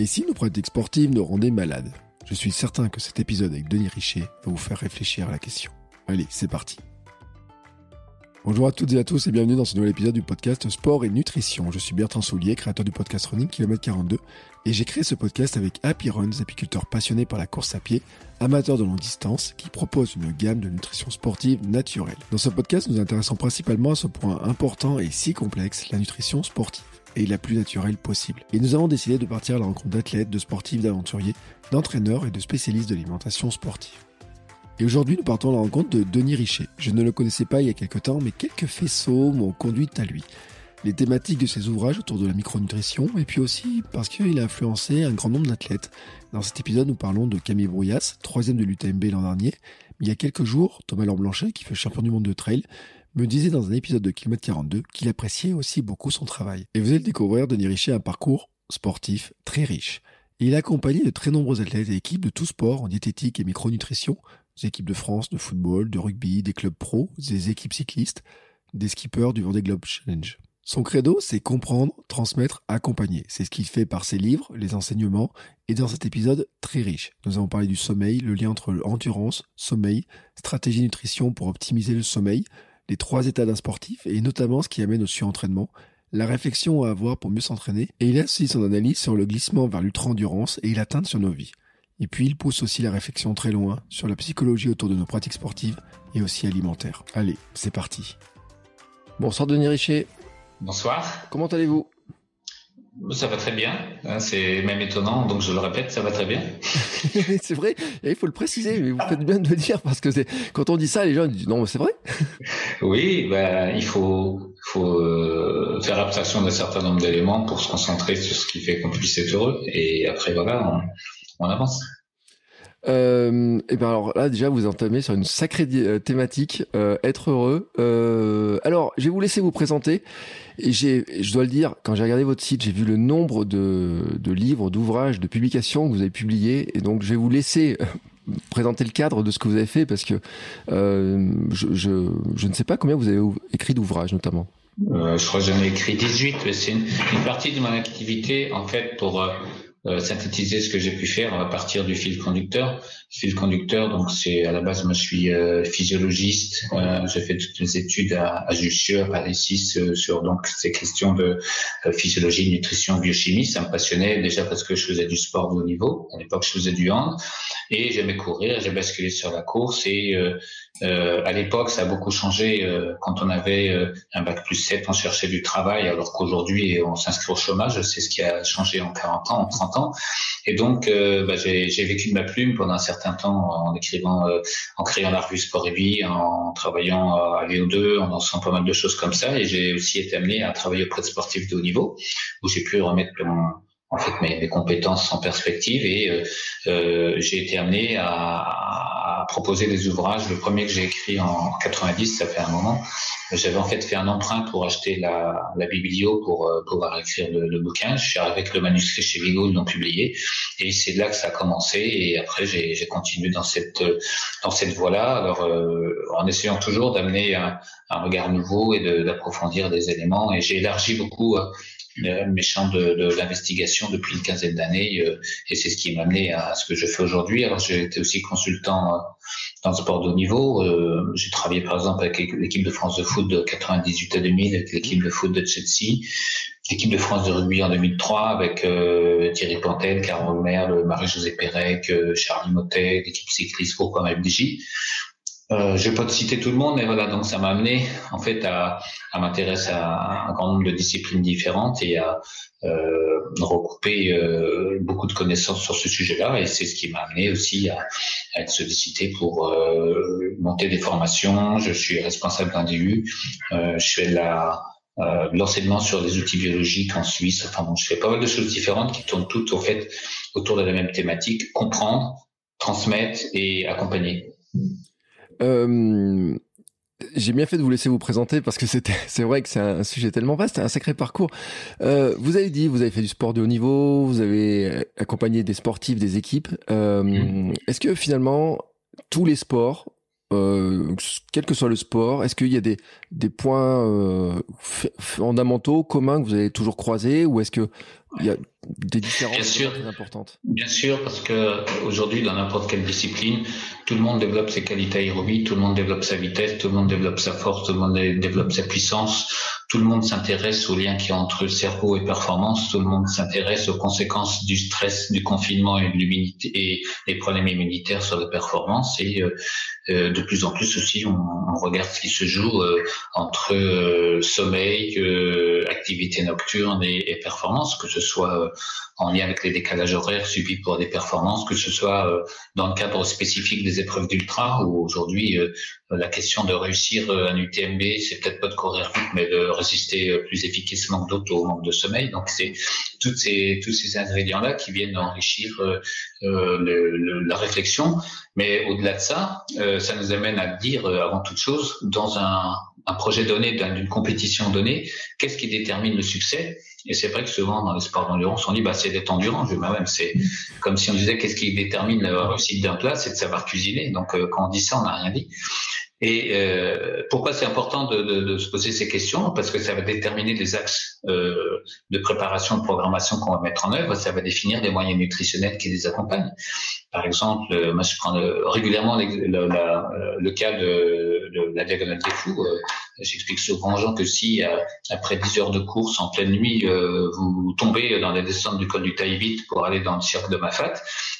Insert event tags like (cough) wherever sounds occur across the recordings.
Et si nos pratiques sportives nous rendaient malades Je suis certain que cet épisode avec Denis Richer va vous faire réfléchir à la question. Allez, c'est parti. Bonjour à toutes et à tous et bienvenue dans ce nouvel épisode du podcast Sport et Nutrition. Je suis Bertrand Soulier, créateur du podcast Running Kilomètre 42 et j'ai créé ce podcast avec Happy Runs, apiculteurs passionnés par la course à pied, amateurs de longue distance, qui propose une gamme de nutrition sportive naturelle. Dans ce podcast, nous intéressons principalement à ce point important et si complexe, la nutrition sportive et la plus naturelle possible. Et nous avons décidé de partir à la rencontre d'athlètes, de sportifs, d'aventuriers, d'entraîneurs et de spécialistes de l'alimentation sportive. Et aujourd'hui, nous partons à la rencontre de Denis Richer. Je ne le connaissais pas il y a quelques temps, mais quelques faisceaux m'ont conduit à lui. Les thématiques de ses ouvrages autour de la micronutrition, et puis aussi parce qu'il a influencé un grand nombre d'athlètes. Dans cet épisode, nous parlons de Camille Brouillas, troisième de l'UTMB l'an dernier. Il y a quelques jours, Thomas Laure-Blanchet, qui fait champion du monde de trail, me disait dans un épisode de Kilomètre 42 qu'il appréciait aussi beaucoup son travail. Et vous allez le découvrir, Denis Richer a un parcours sportif très riche. il a accompagné de très nombreux athlètes et équipes de tous sports en diététique et micronutrition, des équipes de France de football, de rugby, des clubs pro, des équipes cyclistes, des skippers du Vendée Globe Challenge. Son credo, c'est comprendre, transmettre, accompagner. C'est ce qu'il fait par ses livres, les enseignements, et dans cet épisode très riche. Nous avons parlé du sommeil, le lien entre endurance, sommeil, stratégie nutrition pour optimiser le sommeil, les trois états d'un sportif, et notamment ce qui amène au surentraînement, la réflexion à avoir pour mieux s'entraîner, et il a aussi son analyse sur le glissement vers l'ultra-endurance et l'atteinte sur nos vies. Et puis il pousse aussi la réflexion très loin sur la psychologie autour de nos pratiques sportives et aussi alimentaires. Allez, c'est parti. Bonsoir Denis Richer. Bonsoir. Comment allez-vous? Ça va très bien, hein, c'est même étonnant, donc je le répète, ça va très bien. (laughs) c'est vrai, il faut le préciser, mais vous faites bien de le dire parce que quand on dit ça, les gens disent non, c'est vrai. (laughs) oui, ben, il faut, faut euh, faire abstraction d'un certain nombre d'éléments pour se concentrer sur ce qui fait qu'on puisse être heureux, et après voilà, on, on avance. Euh, et bien alors là déjà vous entamez sur une sacrée euh, thématique euh, être heureux. Euh, alors je vais vous laisser vous présenter. J'ai, je dois le dire, quand j'ai regardé votre site, j'ai vu le nombre de, de livres, d'ouvrages, de publications que vous avez publiés, et donc je vais vous laisser euh, présenter le cadre de ce que vous avez fait parce que euh, je, je, je ne sais pas combien vous avez écrit d'ouvrages notamment. Euh, je crois que j'en ai écrit 18, c'est une, une, partie de mon activité en fait pour euh, synthétiser ce que j'ai pu faire à partir du fil conducteur. Fil conducteur, donc c'est à la base, moi je suis euh, physiologiste, euh, j'ai fait toutes mes études à, à Jussieu, à 6, sur donc ces questions de physiologie, nutrition, biochimie. Ça me passionnait déjà parce que je faisais du sport de haut niveau. À l'époque, je faisais du hand et j'aimais courir. J'ai basculé sur la course et euh, à l'époque, ça a beaucoup changé. Euh, quand on avait euh, un bac plus 7, on cherchait du travail, alors qu'aujourd'hui, on s'inscrit au chômage. C'est ce qui a changé en 40 ans, en 30 ans. Et donc, euh, bah, j'ai vécu de ma plume pendant un certain temps en écrivant, en créant la revue Sport et Vie, en travaillant à VO2, en lançant pas mal de choses comme ça. Et j'ai aussi été amené à travailler auprès de sportifs de haut niveau, où j'ai pu remettre mon, en fait mes, mes, compétences en perspective et euh, euh, j'ai été amené à, à, proposer des ouvrages. Le premier que j'ai écrit en 90, ça fait un moment. J'avais en fait fait un emprunt pour acheter la, la biblio pour euh, pouvoir écrire le, le, bouquin. Je suis arrivé avec le manuscrit chez Vigo, ils l'ont publié et c'est là que ça a commencé. Et après j'ai continué dans cette dans cette voie-là. Alors euh, en essayant toujours d'amener un, un, regard nouveau et d'approfondir des éléments. Et j'ai élargi beaucoup euh, champs de, de l'investigation depuis une quinzaine d'années euh, et c'est ce qui m'a amené à ce que je fais aujourd'hui. Alors j'ai été aussi consultant euh, dans le sport de haut niveau. Euh, j'ai travaillé par exemple avec l'équipe de France de foot de 98 à 2000, avec l'équipe de foot de Chelsea, l'équipe de France de rugby en 2003 avec Thierry Pantel, Carole Merle, Marie-Josée Pérec, Charlie Motet, l'équipe cycliste pour FDJ. Euh, je vais pas te citer tout le monde, mais voilà, donc ça m'a amené en fait à, à m'intéresser à un grand nombre de disciplines différentes et à euh, recouper euh, beaucoup de connaissances sur ce sujet-là. Et c'est ce qui m'a amené aussi à, à être sollicité pour euh, monter des formations. Je suis responsable d'un DU. Euh, je fais la euh, l'enseignement sur les outils biologiques en Suisse. Enfin bon, je fais pas mal de choses différentes qui tournent toutes au fait autour de la même thématique comprendre, transmettre et accompagner. Euh, j'ai bien fait de vous laisser vous présenter parce que c'était, (laughs) c'est vrai que c'est un sujet tellement vaste, un sacré parcours. Euh, vous avez dit, vous avez fait du sport de haut niveau, vous avez accompagné des sportifs, des équipes. Euh, mmh. Est-ce que finalement tous les sports, euh, quel que soit le sport, est-ce qu'il y a des des points euh, fondamentaux communs que vous avez toujours croisés, ou est-ce que il y a des différences bien sûr, très importantes. Bien sûr, parce que aujourd'hui, dans n'importe quelle discipline, tout le monde développe ses qualités aérobies, tout le monde développe sa vitesse, tout le monde développe sa force, tout le monde développe sa puissance, tout le monde s'intéresse aux liens qui y a entre cerveau et performance, tout le monde s'intéresse aux conséquences du stress, du confinement et de l'humidité et les problèmes immunitaires sur la performance. Et euh, euh, de plus en plus aussi, on, on regarde ce qui se joue euh, entre euh, sommeil, activité nocturne et, et, performance, que ce soit en lien avec les décalages horaires subis pour des performances, que ce soit dans le cadre spécifique des épreuves d'ultra, où aujourd'hui la question de réussir un UTMB, c'est peut-être pas de courir vite, mais de résister plus efficacement que d'autres au manque de sommeil. Donc c'est ces tous ces ingrédients là qui viennent enrichir euh, la réflexion. Mais au-delà de ça, euh, ça nous amène à dire euh, avant toute chose dans un, un projet donné, d'une compétition donnée, qu'est-ce qui détermine le succès? Et c'est vrai que souvent dans les sports d'endurance, on dit bah c'est d'être endurant. Moi-même, c'est comme si on disait qu'est-ce qui détermine la réussite d'un plat, c'est de savoir cuisiner. Donc quand on dit ça, on n'a rien dit. Et euh, pourquoi c'est important de, se poser ces questions? Parce que ça va déterminer les axes euh, de préparation, de programmation qu'on va mettre en œuvre. Ça va définir des moyens nutritionnels qui les accompagnent. Par exemple, euh, moi je prends régulièrement le, cas de, de, la diagonale des fous. Euh, j'explique souvent aux gens que si après 10 heures de course en pleine nuit, euh, vous tombez dans les descentes du col du Taïbit pour aller dans le cirque de Mafat,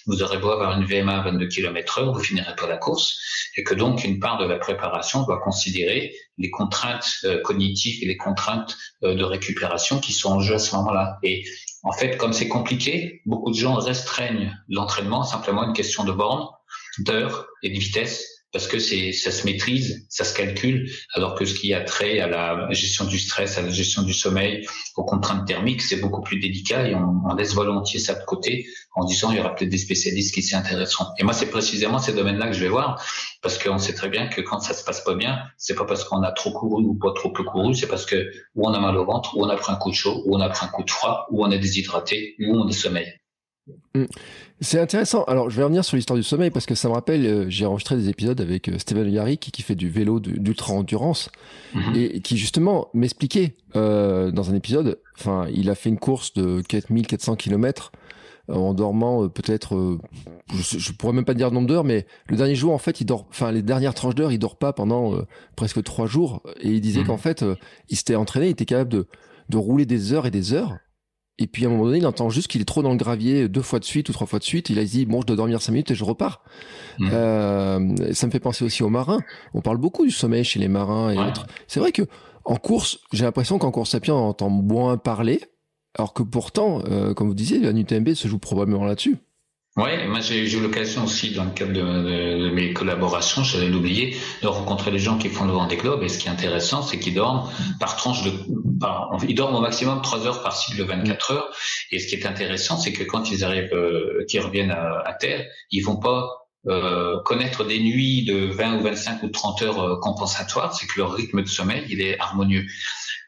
vous aurez beau avoir une VMA à 22 km heure, vous finirez pas la course, et que donc une part de la préparation doit considérer les contraintes euh, cognitives et les contraintes euh, de récupération qui sont en jeu à ce moment-là. Et en fait, comme c'est compliqué, beaucoup de gens restreignent l'entraînement simplement à une question de borne, d'heure et de vitesse parce que c'est ça se maîtrise, ça se calcule, alors que ce qui a trait à la gestion du stress, à la gestion du sommeil, aux contraintes thermiques, c'est beaucoup plus délicat et on, on, laisse volontiers ça de côté en disant il y aura peut-être des spécialistes qui s'y intéresseront. Et moi, c'est précisément ces domaines-là que je vais voir, parce qu'on sait très bien que quand ça se passe pas bien, c'est pas parce qu'on a trop couru ou pas trop peu couru, c'est parce que ou on a mal au ventre, ou on a pris un coup de chaud, ou on a pris un coup de froid, ou on est déshydraté, ou on est sommeil. Mmh. C'est intéressant. Alors, je vais revenir sur l'histoire du sommeil parce que ça me rappelle, euh, j'ai enregistré des épisodes avec euh, Yarrick qui fait du vélo d'ultra-endurance mmh. et qui justement m'expliquait euh, dans un épisode, enfin, il a fait une course de 4400 km en dormant peut-être, je, je, pourrais même pas dire le nombre d'heures, mais le dernier jour, en fait, il dort, enfin, les dernières tranches d'heures, il dort pas pendant presque trois jours et il disait mmh. qu'en fait, il s'était entraîné, il était capable de, de rouler des heures et des heures et puis à un moment donné, il entend juste qu'il est trop dans le gravier deux fois de suite ou trois fois de suite. Il a dit bon, je dois dormir cinq minutes et je repars. Mmh. Euh, ça me fait penser aussi aux marins. On parle beaucoup du sommeil chez les marins et autres. C'est vrai que en course, j'ai l'impression qu'en course à pied, on entend moins parler, alors que pourtant, euh, comme vous disiez, la UTMB se joue probablement là-dessus. Oui, moi j'ai eu l'occasion aussi dans le cadre de, mes collaborations, j'allais l'oublier, de rencontrer les gens qui font le Vendée Globe. Et ce qui est intéressant, c'est qu'ils dorment par tranche de, par, ils dorment au maximum 3 heures par cycle de 24 heures. Et ce qui est intéressant, c'est que quand ils arrivent, euh, qu'ils reviennent à, à, terre, ils vont pas euh, connaître des nuits de 20 ou 25 ou 30 heures euh, compensatoires, c'est que leur rythme de sommeil, il est harmonieux.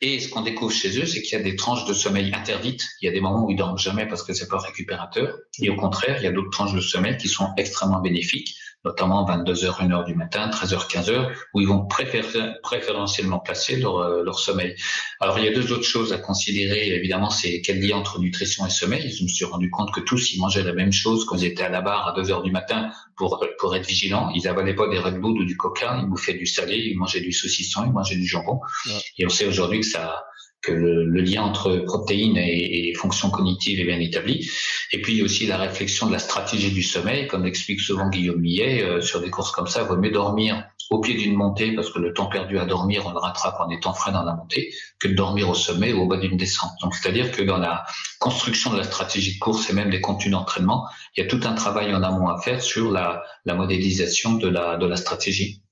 Et ce qu'on découvre chez eux, c'est qu'il y a des tranches de sommeil interdites. Il y a des moments où ils dorment jamais parce que c'est pas récupérateur. Et au contraire, il y a d'autres tranches de sommeil qui sont extrêmement bénéfiques, notamment 22h, 1h du matin, 13h, 15h, où ils vont préférer, préférentiellement placer leur, euh, leur sommeil. Alors, il y a deux autres choses à considérer. Évidemment, c'est quel lien entre nutrition et sommeil. Je me suis rendu compte que tous, ils mangeaient la même chose quand ils étaient à la barre à 2h du matin pour, pour être vigilants. Ils avalaient pas des Red Bull ou du Coca. Ils bouffaient du salé, ils mangeaient du saucisson, ils mangeaient du jambon. Ouais. Et on sait aujourd'hui que ça, que le, le, lien entre protéines et, et, fonctions cognitives est bien établi. Et puis il y a aussi la réflexion de la stratégie du sommeil, comme l'explique souvent Guillaume Millet, euh, sur des courses comme ça, il vaut mieux dormir au pied d'une montée, parce que le temps perdu à dormir, on le rattrape en étant frais dans la montée, que de dormir au sommet ou au bas d'une descente. Donc c'est-à-dire que dans la construction de la stratégie de course et même des contenus d'entraînement, il y a tout un travail en amont à faire sur la, la modélisation de la, de la stratégie.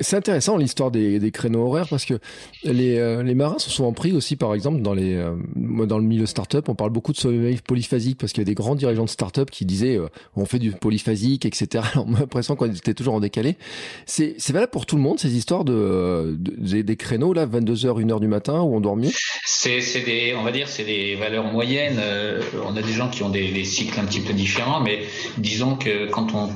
C'est intéressant l'histoire des, des, créneaux horaires parce que les, euh, les, marins sont souvent pris aussi, par exemple, dans, les, euh, dans le milieu startup, on parle beaucoup de sommeil polyphasique parce qu'il y a des grands dirigeants de startup qui disaient euh, on fait du polyphasique, etc. Alors, (laughs) on a l'impression qu'on était toujours en décalé. C'est valable pour tout le monde ces histoires de, de des, créneaux là, 22h, 1h du matin où on dort mieux? C'est des, on va dire, c'est des valeurs moyennes. on a des gens qui ont des cycles un petit peu différents, mais disons que quand on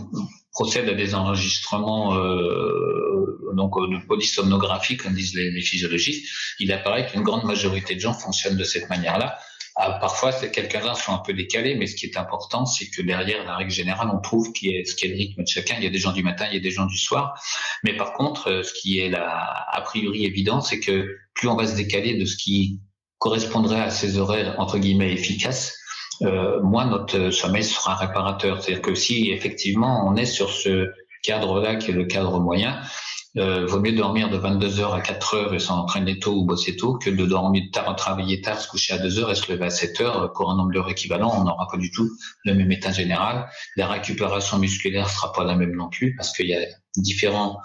procède à des enregistrements euh, donc de polysomnographie, comme disent les, physiologistes, il apparaît qu'une grande majorité de gens fonctionnent de cette manière-là. ah, parfois, quelques-uns sont un peu décalés, mais ce qui est important, c'est que derrière, la règle générale, on trouve qui est, ce qui est le rythme de chacun. Il y a des gens du matin, il y a des gens du soir. Mais par contre, euh, ce qui est là, a priori évident, c'est que plus on va se décaler de ce qui correspondrait à ces horaires, entre guillemets, efficaces, euh, moins notre sommeil sera réparateur. C'est-à-dire que si effectivement on est sur ce cadre-là qui est le cadre moyen, euh, vaut mieux dormir de 22 heures à 4 heures et s'entraîner tôt ou bosser tôt que de dormir tard, travailler tard, se coucher à 2 heures et se lever à 7 heures pour un nombre d'heures équivalent. On n'aura pas du tout le même état général. La récupération musculaire sera pas la même non plus parce qu'il y a différents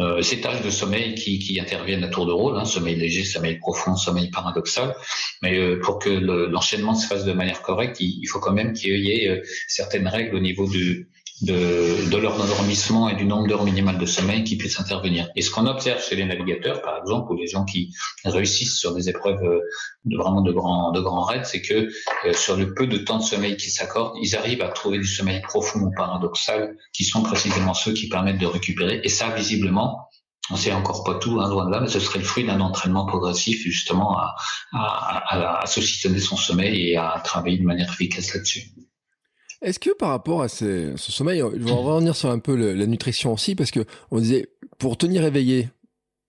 euh, étages de sommeil qui, qui, interviennent à tour de rôle, hein, sommeil léger, sommeil profond, sommeil paradoxal. Mais euh, pour que l'enchaînement se fasse de manière correcte, il, il faut quand même qu'il y ait euh, certaines règles au niveau du, de, de leur endormissement et du nombre d'heures minimales de sommeil qui puissent intervenir. Et ce qu'on observe chez les navigateurs, par exemple, ou les gens qui réussissent sur des épreuves euh, de vraiment de grands de grands raids, c'est que euh, sur le peu de temps de sommeil qui s'accordent, ils arrivent à trouver du sommeil profond ou paradoxal, qui sont précisément ceux qui permettent de récupérer. Et ça, visiblement, on sait encore pas tout, hein, loin de là, mais ce serait le fruit d'un entraînement progressif justement à, à, à, son sommeil et à travailler de manière efficace là-dessus. Est-ce que par rapport à ce sommeil, je vais revenir sur un peu la nutrition aussi, parce que on disait pour tenir éveillé,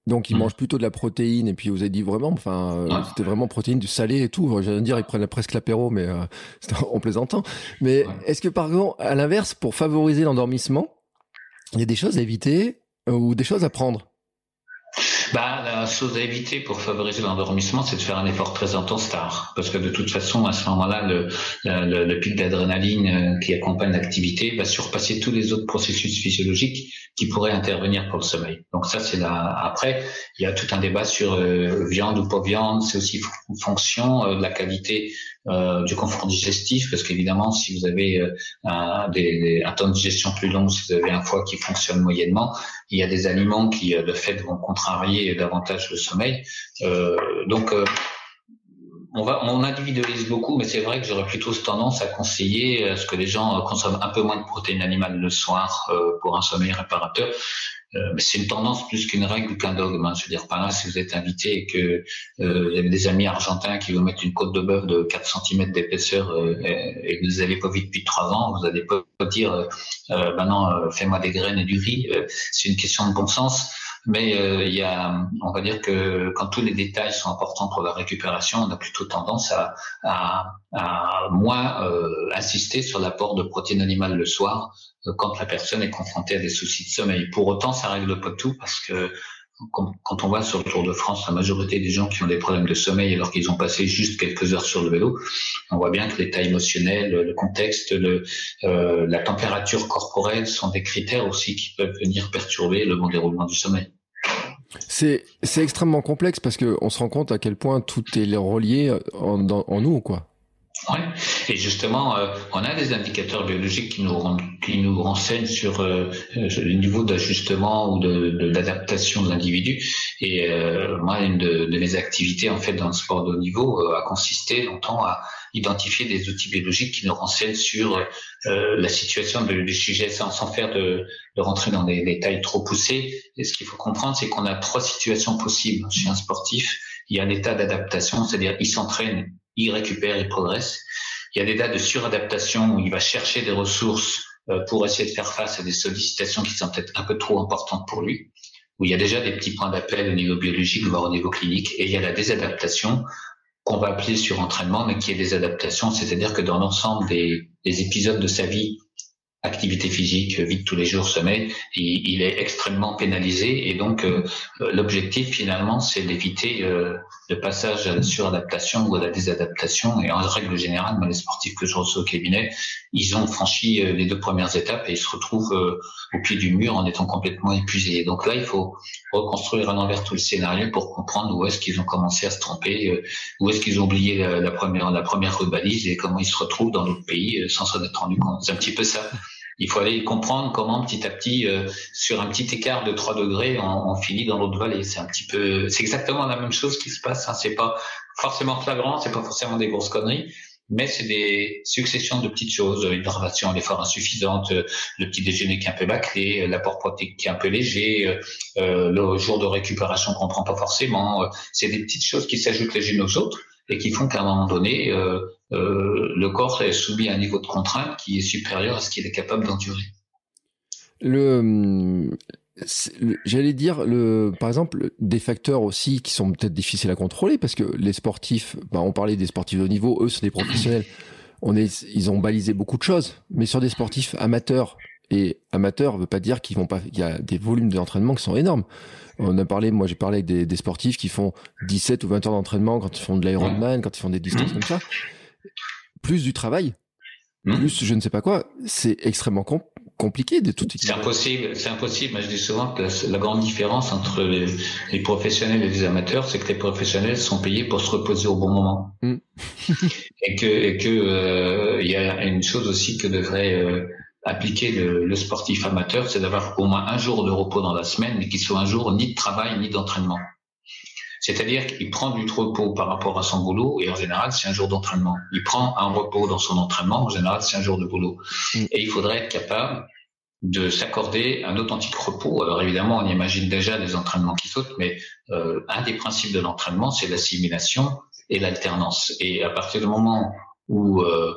donc ils mm. mangent plutôt de la protéine, et puis vous avez dit vraiment, enfin, euh, c'était vraiment protéine, du salé et tout. J'allais dire, ils prennent presque l'apéro, mais euh, (laughs) en plaisantant. Mais est-ce que par exemple, à l'inverse, pour favoriser l'endormissement, il y a des choses à éviter euh, ou des choses à prendre? Bah, la chose à éviter pour favoriser l'endormissement, c'est de faire un effort très intense tard. Parce que de toute façon, à ce moment-là, le, le, le, pic d'adrénaline euh, qui accompagne l'activité va surpasser tous les autres processus physiologiques qui pourraient intervenir pour le sommeil. Donc ça, c'est là. Après, il y a tout un débat sur euh, viande ou pas viande. C'est aussi fonction euh, de la qualité euh, du confort digestif, parce qu'évidemment, si vous avez euh, un, des, un, temps de digestion plus long, si vous avez un foie qui fonctionne moyennement, il y a des aliments qui, euh, de fait, vont contrarier davantage le sommeil. donc, on, va, on individualise beaucoup, mais c'est vrai que j'aurais plutôt tendance à conseiller à ce que les gens consomment un peu moins de protéines animales le soir pour un sommeil réparateur. Euh, c'est une tendance plus qu'une règle ou qu'un dogme. Hein. Je veux dire, par là, si vous êtes invité et que euh, vous avez des amis argentins qui vous mettent une côte de bœuf de 4 cm d'épaisseur euh, et, que vous n'avez pas vu depuis 3 ans, vous n'allez pas dire, euh, euh bah non, fais-moi des graines et du riz. c'est une question de bon sens. Mais il y a, on va dire que quand tous les détails sont importants pour la récupération, on a plutôt tendance à, à, à moins insister sur l'apport de protéines animales le soir quand la personne est confrontée à des soucis de sommeil. Pour autant, ça règle pas tout parce que quand on voit sur le Tour de France la majorité des gens qui ont des problèmes de sommeil alors qu'ils ont passé juste quelques heures sur le vélo, on voit bien que l'état émotionnel, le contexte, le, euh, la température corporelle sont des critères aussi qui peuvent venir perturber le bon déroulement du sommeil. C'est c'est extrêmement complexe parce que on se rend compte à quel point tout est relié en, en nous quoi. Oui, et justement, euh, on a des indicateurs biologiques qui nous, qui nous renseignent sur euh, le niveau d'ajustement ou de, d'adaptation de, l'individu. Et euh, moi, une de, de, mes activités en fait dans le sport de haut niveau a consisté longtemps à identifier des outils biologiques qui nous renseignent sur la situation du sujet sans, sans faire de, de rentrer dans des détails trop poussés. Et ce qu'il faut comprendre, c'est qu'on a trois situations possibles chez un sportif. Il y a l'état d'adaptation, c'est-à-dire il s'entraîne il récupère, il progresse. Il y a des dates de suradaptation où il va chercher des ressources euh, pour essayer de faire face à des sollicitations qui sont peut-être un peu trop importantes pour lui, où il y a déjà des petits points d'appel au niveau biologique, voire au niveau clinique, et il y a la désadaptation qu'on va appeler surentraînement, mais qui est des adaptations, c'est-à-dire que dans l'ensemble des, des épisodes de sa vie activité physique, vie de tous les jours, sommeil, il, est extrêmement pénalisé et donc euh, l'objectif finalement c'est d'éviter euh, le passage à la suradaptation ou à la désadaptation et en règle générale, les sportifs que je reçois au cabinet, ils ont franchi euh, les deux premières étapes et ils se retrouvent au pied du mur en étant complètement épuisés. Donc là, il faut reconstruire à l'envers tout le scénario pour comprendre où est-ce qu'ils ont commencé à se tromper, où est-ce qu'ils ont oublié la, première la première balise et comment ils se retrouvent dans notre pays sans s'en être rendu compte. C'est un petit peu ça. Il faut aller comprendre comment petit à petit, euh, sur un petit écart de 3 degrés, on, on finit dans l'autre vallée. C'est un petit peu, c'est exactement la même chose qui se passe. Hein. C'est pas forcément flagrant, c'est pas forcément des grosses conneries, mais c'est des successions de petites choses. Une l'effort insuffisante, euh, le petit déjeuner qui est un peu bâclé, euh, l'apport protéique qui est un peu léger, euh, le jour de récupération qu'on prend pas forcément. C'est des petites choses qui s'ajoutent les unes aux autres et qui font qu'à un moment donné, euh, euh, le corps est soumis à un niveau de contrainte qui est supérieur à ce qu'il est capable d'endurer. Le, j'allais dire le, par exemple, des facteurs aussi qui sont peut-être difficiles à contrôler parce que les sportifs, bah, on parlait des sportifs de haut niveau, eux, sont des professionnels. On est, ils ont balisé beaucoup de choses, mais sur des sportifs amateurs et amateurs, veut pas dire qu'ils vont pas, il y a des volumes d'entraînement qui sont énormes. On a parlé, moi j'ai parlé avec des, des, sportifs qui font 17 ou 20 heures d'entraînement quand ils font de l'Ironman, quand ils font des distances comme ça. Plus du travail, plus je ne sais pas quoi, c'est extrêmement compliqué de tout C'est impossible, c'est impossible. Je dis souvent que la grande différence entre les, les professionnels et les amateurs, c'est que les professionnels sont payés pour se reposer au bon moment. Mm. (laughs) et que, et que, euh, il y a une chose aussi que devrait euh, appliquer le, le, sportif amateur, c'est d'avoir au moins un jour de repos dans la semaine, mais qui soit un jour ni de travail ni d'entraînement. C'est-à-dire qu'il prend du repos par rapport à son boulot et en général c'est un jour d'entraînement. Il prend un repos dans son entraînement, en général c'est un jour de boulot. Mm. Et il faudrait être capable de s'accorder un authentique repos. Alors évidemment, on imagine déjà des entraînements qui sautent, mais euh, un des principes de l'entraînement, c'est l'assimilation et l'alternance. Et à partir du moment où, euh,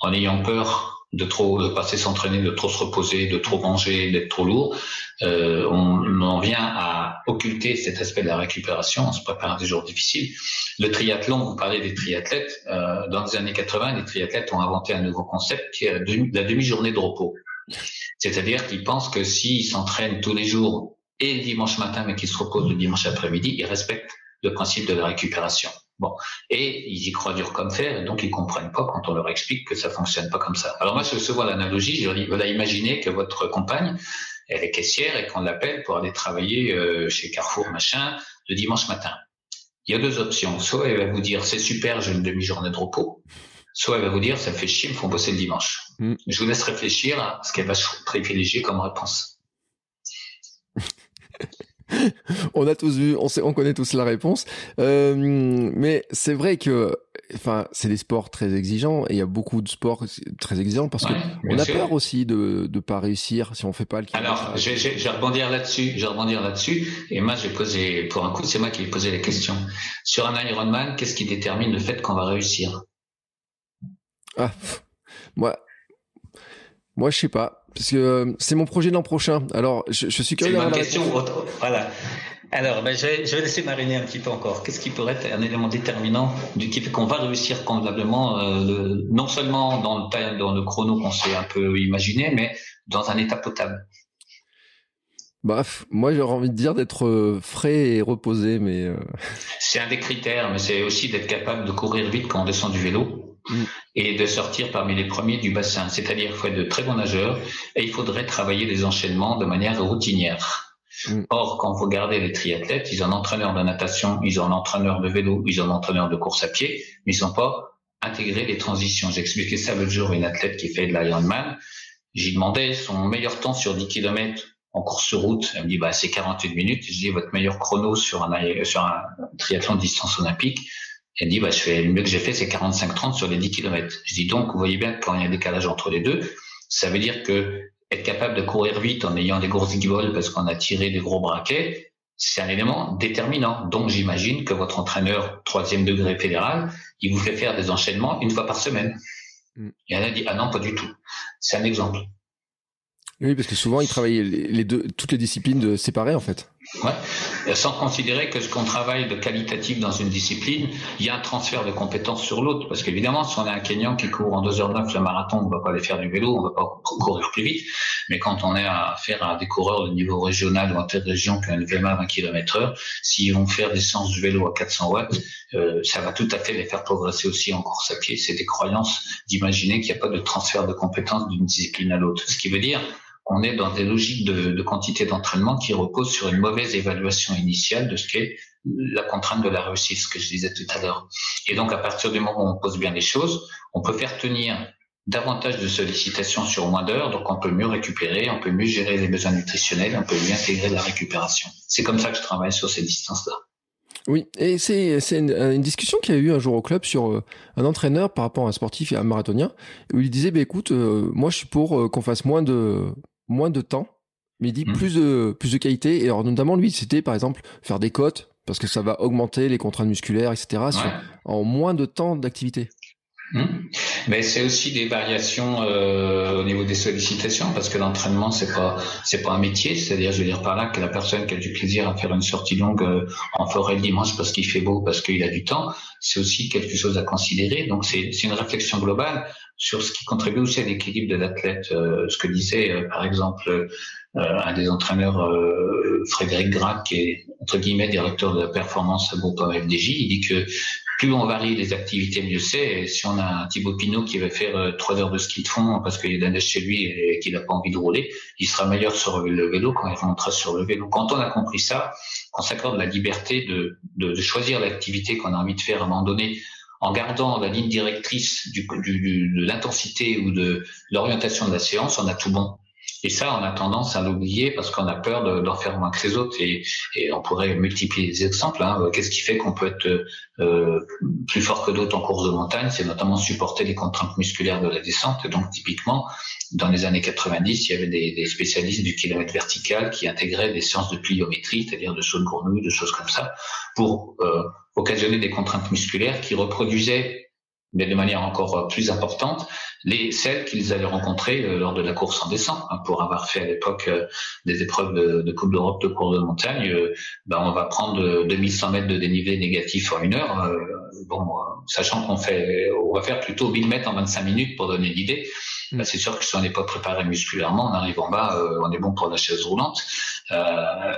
en ayant peur de trop de passer s'entraîner, de trop se reposer, de trop manger, d'être trop lourd, euh, on, en vient à occulter cet aspect de la récupération. On se prépare à des jours difficiles. Le triathlon, vous parlez des triathlètes. Euh, dans les années 80, les triathlètes ont inventé un nouveau concept qui est la demi-journée de repos. C'est-à-dire qu'ils pensent que s'ils s'entraînent tous les jours et le dimanche matin, mais qu'ils se reposent le dimanche après-midi, ils respectent le principe de la récupération. Bon, et ils y croient dur comme fer, et donc ils comprennent pas quand on leur explique que ça fonctionne pas comme ça. Alors moi, je vois l'analogie, je leur dis, voilà, imaginez que votre compagne, elle est caissière et qu'on l'appelle pour aller travailler euh, chez Carrefour, machin, le dimanche matin. Il y a deux options. Soit elle va vous dire, c'est super, j'ai une demi-journée de repos. Soit elle va vous dire, ça fait chier, il faut bosser le dimanche. Mm. Je vous laisse réfléchir à ce qu'elle va privilégier comme réponse. (laughs) on a tous vu, on sait, on connaît tous la réponse. Euh, mais c'est vrai que, enfin, c'est des sports très exigeants et il y a beaucoup de sports très exigeants parce qu'on a peur aussi de ne pas réussir si on fait pas le. Alors, je, je, je vais rebondir là-dessus, je vais rebondir là-dessus. Et moi, je vais poser, pour un coup, c'est moi qui vais poser la question. Sur un Ironman, qu'est-ce qui détermine le fait qu'on va réussir? Ah, moi, moi, je sais pas parce que euh, c'est mon projet l'an prochain. Alors, je, je suis curieux. C'est une bonne question. Voilà. Alors, ben, je, vais, je, vais, laisser mariner un petit peu encore. Qu'est-ce qui pourrait être un élément déterminant du qui fait qu'on va réussir convenablement, euh, non seulement dans le, dans le chrono qu'on s'est un peu imaginé, mais dans un état potable? Bref, moi j'aurais envie de dire d'être euh, frais et reposé, mais. Euh... C'est un des critères, mais c'est aussi d'être capable de courir vite quand on descend du vélo. Mm. Et de sortir parmi les premiers du bassin. C'est-à-dire qu'il faut être de très bons nageurs et il faudrait travailler des enchaînements de manière routinière. Mm. Or, quand vous regardez les triathlètes, ils ont un entraîneur de natation, ils ont un entraîneur de vélo, ils ont un entraîneur de course à pied, mais ils n'ont pas intégré les transitions. J'expliquais ça l'autre jour à une athlète qui fait de l'Ironman. J'y demandais son meilleur temps sur 10 km en course sur route. Elle me dit, bah, c'est 48 minutes. Je dis, votre meilleur chrono sur un, sur un triathlon de distance olympique, elle dit, bah, je fais, le mieux que j'ai fait, c'est 45-30 sur les 10 km. Je dis donc, vous voyez bien que quand il y a un décalage entre les deux, ça veut dire que être capable de courir vite en ayant des grosses guibolles parce qu'on a tiré des gros braquets, c'est un élément déterminant. Donc, j'imagine que votre entraîneur troisième degré fédéral, il vous fait faire des enchaînements une fois par semaine. Mm. Et elle a dit, ah non, pas du tout. C'est un exemple. Oui, parce que souvent, ils travaillent les deux, toutes les disciplines séparées, en fait. Ouais. Sans considérer que ce qu'on travaille de qualitatif dans une discipline, il y a un transfert de compétences sur l'autre. Parce qu'évidemment, si on a un Kenyan qui court en 2h09 le marathon, on ne va pas aller faire du vélo, on ne va pas courir plus vite. Mais quand on est à faire à des coureurs de niveau régional ou interrégion qui ont une VMA à 20 km heure, s'ils vont faire des séances de vélo à 400 watts, euh, ça va tout à fait les faire progresser aussi en course à pied. C'est des croyances d'imaginer qu'il n'y a pas de transfert de compétences d'une discipline à l'autre. Ce qui veut dire on est dans des logiques de, quantité d'entraînement qui reposent sur une mauvaise évaluation initiale de ce qu'est la contrainte de la réussite, ce que je disais tout à l'heure. Et donc, à partir du moment où on pose bien les choses, on peut faire tenir davantage de sollicitations sur moins d'heures, donc on peut mieux récupérer, on peut mieux gérer les besoins nutritionnels, on peut mieux intégrer la récupération. C'est comme ça que je travaille sur ces distances-là. Oui, et c'est une, discussion qu'il y a eu un jour au club sur euh, un entraîneur par rapport à un sportif et un marathonien, où il disait, bah, écoute, euh, moi je suis pour euh, qu'on fasse moins de moins de temps, mais il dit mmh. plus de plus de qualité. Et alors notamment lui, c'était par exemple faire des cotes parce que ça va augmenter les contraintes musculaires, etc. en moins de temps d'activité. Hmm. Mais c'est aussi des variations euh, au niveau des sollicitations parce que l'entraînement c'est pas c'est pas un métier, c'est-à-dire je veux dire par là que la personne qui a du plaisir à faire une sortie longue euh, en forêt le dimanche parce qu'il fait beau, parce qu'il a du temps, c'est aussi quelque chose à considérer. Donc c'est c'est une réflexion globale sur ce qui contribue aussi à l'équilibre de l'athlète. Euh, ce que disait euh, par exemple un des entraîneurs Frédéric Grac qui est entre guillemets directeur de la performance à groupe FDJ, il dit que plus on varie les activités, mieux c'est. Et si on a un Thibaut Pinot qui va faire euh, trois heures de ski de fond parce qu'il a de la neige chez lui et qu'il n'a pas envie de rouler, il sera meilleur sur le vélo quand il rentrera sur le vélo. Quand on a compris ça, qu'on s'accorde la liberté de, de, choisir l'activité qu'on a envie de faire à un moment donné, en gardant la ligne directrice de l'intensité ou de l'orientation de la séance, on a tout bon. Et ça, on a tendance à l'oublier parce qu'on a peur d'en faire moins que les autres. Et, on pourrait multiplier les exemples. Hein. Qu'est-ce qui fait qu'on peut être euh, plus fort que d'autres en course de montagne? C'est notamment supporter les contraintes musculaires de la descente. Et donc, typiquement, dans les années 90, il y avait des, des spécialistes du kilomètre vertical qui intégraient des séances de pliométrie, c'est-à-dire de sauts de grenouille, de choses comme ça, pour euh, occasionner des contraintes musculaires qui reproduisaient mais de manière encore plus importante, les celles qu'ils avaient rencontrées euh, lors de la course en descente. Hein, pour avoir fait à l'époque euh, des épreuves de, de Coupe d'Europe de course de montagne, euh, ben on va prendre 2100 mètres de dénivelé négatif en une heure. bon, sachant qu'on fait, on va faire plutôt 1000 mètres en 25 minutes pour donner l'idée. Ben, c'est sûr que si on n'est pas préparé musculairement, on arrive en bas, on est bon pour la chaise roulante.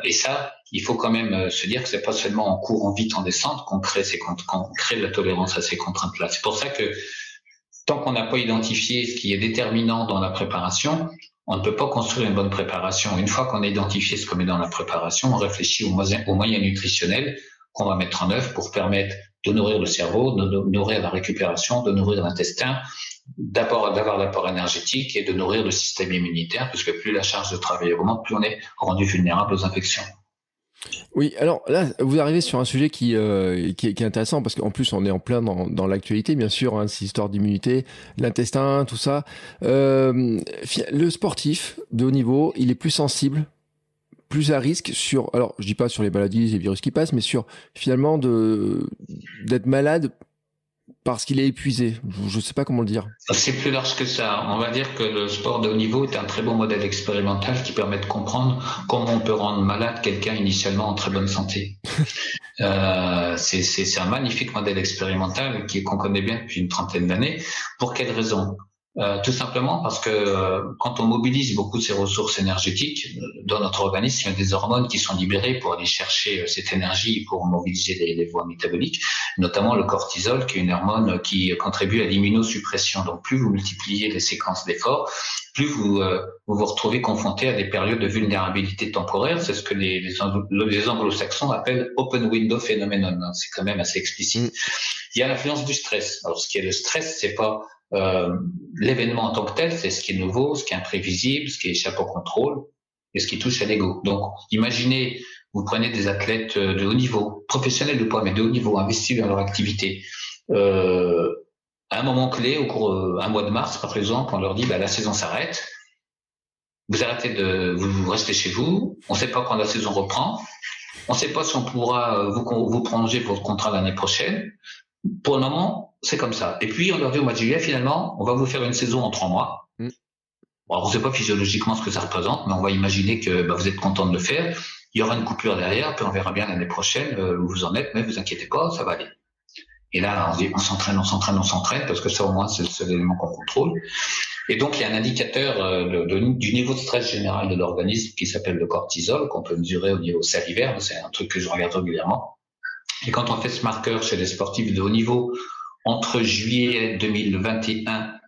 et ça, il faut quand même se dire que c'est pas seulement en courant vite en descente qu'on crée, de la tolérance à ces contraintes-là. C'est pour ça que tant qu'on n'a pas identifié ce qui est déterminant dans la préparation, on ne peut pas construire une bonne préparation. Une fois qu'on a identifié ce qu'on met dans la préparation, on réfléchit aux moyens, aux moyens nutritionnels qu'on va mettre en œuvre pour permettre de nourrir le cerveau, de nourrir la récupération, de nourrir l'intestin, d'avoir l'apport énergétique et de nourrir le système immunitaire, puisque plus la charge de travail augmente, plus on est rendu vulnérable aux infections. Oui, alors là, vous arrivez sur un sujet qui, euh, qui, est, intéressant parce qu'en plus, on est en plein dans, dans l'actualité, bien sûr, hein, c'est histoire d'immunité, l'intestin, tout ça. Euh, le sportif de haut niveau, il est plus sensible, plus à risque sur, alors je dis pas sur les maladies, les virus qui passent, mais sur finalement d'être malade parce qu'il est épuisé. Je ne sais pas comment le dire. C'est plus large que ça. On va dire que le sport de haut niveau est un très bon modèle expérimental qui permet de comprendre comment on peut rendre malade quelqu'un initialement en très bonne santé. (laughs) euh, c'est un magnifique modèle expérimental qu'on connaît bien depuis une trentaine d'années. Pour quelle raison? Euh, tout simplement parce que euh, quand on mobilise beaucoup de ces ressources énergétiques euh, dans notre organisme, il y a des hormones qui sont libérées pour aller chercher cette énergie pour mobiliser les, les, voies métaboliques, notamment le cortisol, qui est une hormone qui contribue à l'immunosuppression. Donc plus vous multipliez les séquences d'efforts, plus vous, vous, vous retrouvez confronté à des périodes de vulnérabilité temporaire. C'est ce que les, les, anglo-saxons appellent open window phenomenon. C'est quand même assez explicite. Mm. Il y a l'influence du stress. Alors ce qui est le stress, c'est pas euh, l'événement en tant que tel, c'est ce qui est nouveau, ce qui est imprévisible, ce qui échappe au contrôle et ce qui touche à l'ego. Donc, imaginez, vous prenez des athlètes euh, de haut niveau, professionnels ou pas, mais de haut niveau, investis dans leur activité. Euh, à un moment clé, au cours euh, un mois de mars, par exemple, on leur dit bah, la saison s'arrête. Vous arrêtez de, vous restez chez vous. On ne sait pas quand la saison reprend. On ne sait pas si on pourra vous, vous prolonger votre contrat l'année prochaine. Pour le moment, c'est comme ça. Et puis, on leur dit au mois de juillet, finalement, on va vous faire une saison en trois mois. Mm. Bon, on ne sait pas physiologiquement ce que ça représente, mais on va imaginer que bah, vous êtes content de le faire. Il y aura une coupure derrière, puis on verra bien l'année prochaine euh, où vous en êtes, mais vous inquiétez pas, ça va aller. Et là, on, on s'entraîne, on s'entraîne, on s'entraîne, parce que ça au moins c'est le seul élément qu'on contrôle. Et donc il y a un indicateur euh, du niveau de stress général de l'organisme qui s'appelle le cortisol, qu'on peut mesurer au niveau salivaire. C'est un truc que je regarde régulièrement. Et quand on fait ce marqueur chez les sportifs de haut niveau, entre juillet 2021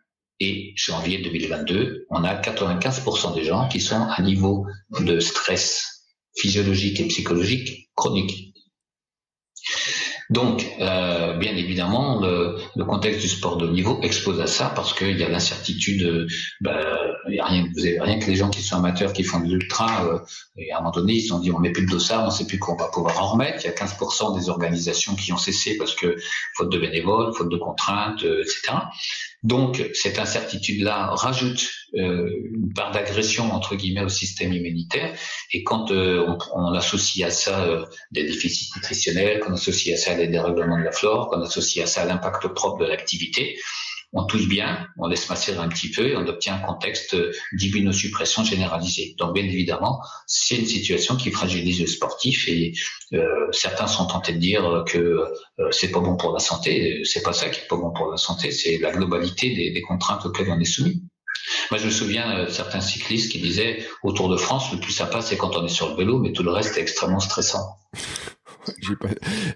et janvier 2022, on a 95% des gens qui sont à niveau de stress physiologique et psychologique chronique. Donc, euh, bien évidemment, le, contexte du sport de haut niveau expose à ça parce qu'il y a l'incertitude. Ben, il y a rien, vous avez rien que les gens qui sont amateurs, qui font de l'ultra, euh, et à un moment donné, ils se sont dit on met plus de dossard, on sait plus qu'on va pouvoir en remettre. Il y a 15% des organisations qui ont cessé parce que faute de bénévoles, faute de contraintes, euh, etc. Donc cette incertitude-là rajoute euh, une part d'agression entre guillemets au système immunitaire. Et quand euh, on, on, associe à ça euh, des déficits nutritionnels, qu'on associe à ça des dérèglements de la flore, qu'on associe à ça l'impact propre de l'activité, on touche bien, on laisse macérer un petit peu et on obtient un contexte d'immunosuppression généralisée. Donc bien évidemment, c'est une situation qui fragilise le sportif et euh, certains sont tentés de dire que euh, c'est pas bon pour la santé. C'est pas ça qui est pas bon pour la santé, c'est la globalité des, des, contraintes auxquelles on est soumis. Moi, je me souviens de certains cyclistes qui disaient au Tour de France, le plus sympa, c'est quand on est sur le vélo, mais tout le reste est extrêmement stressant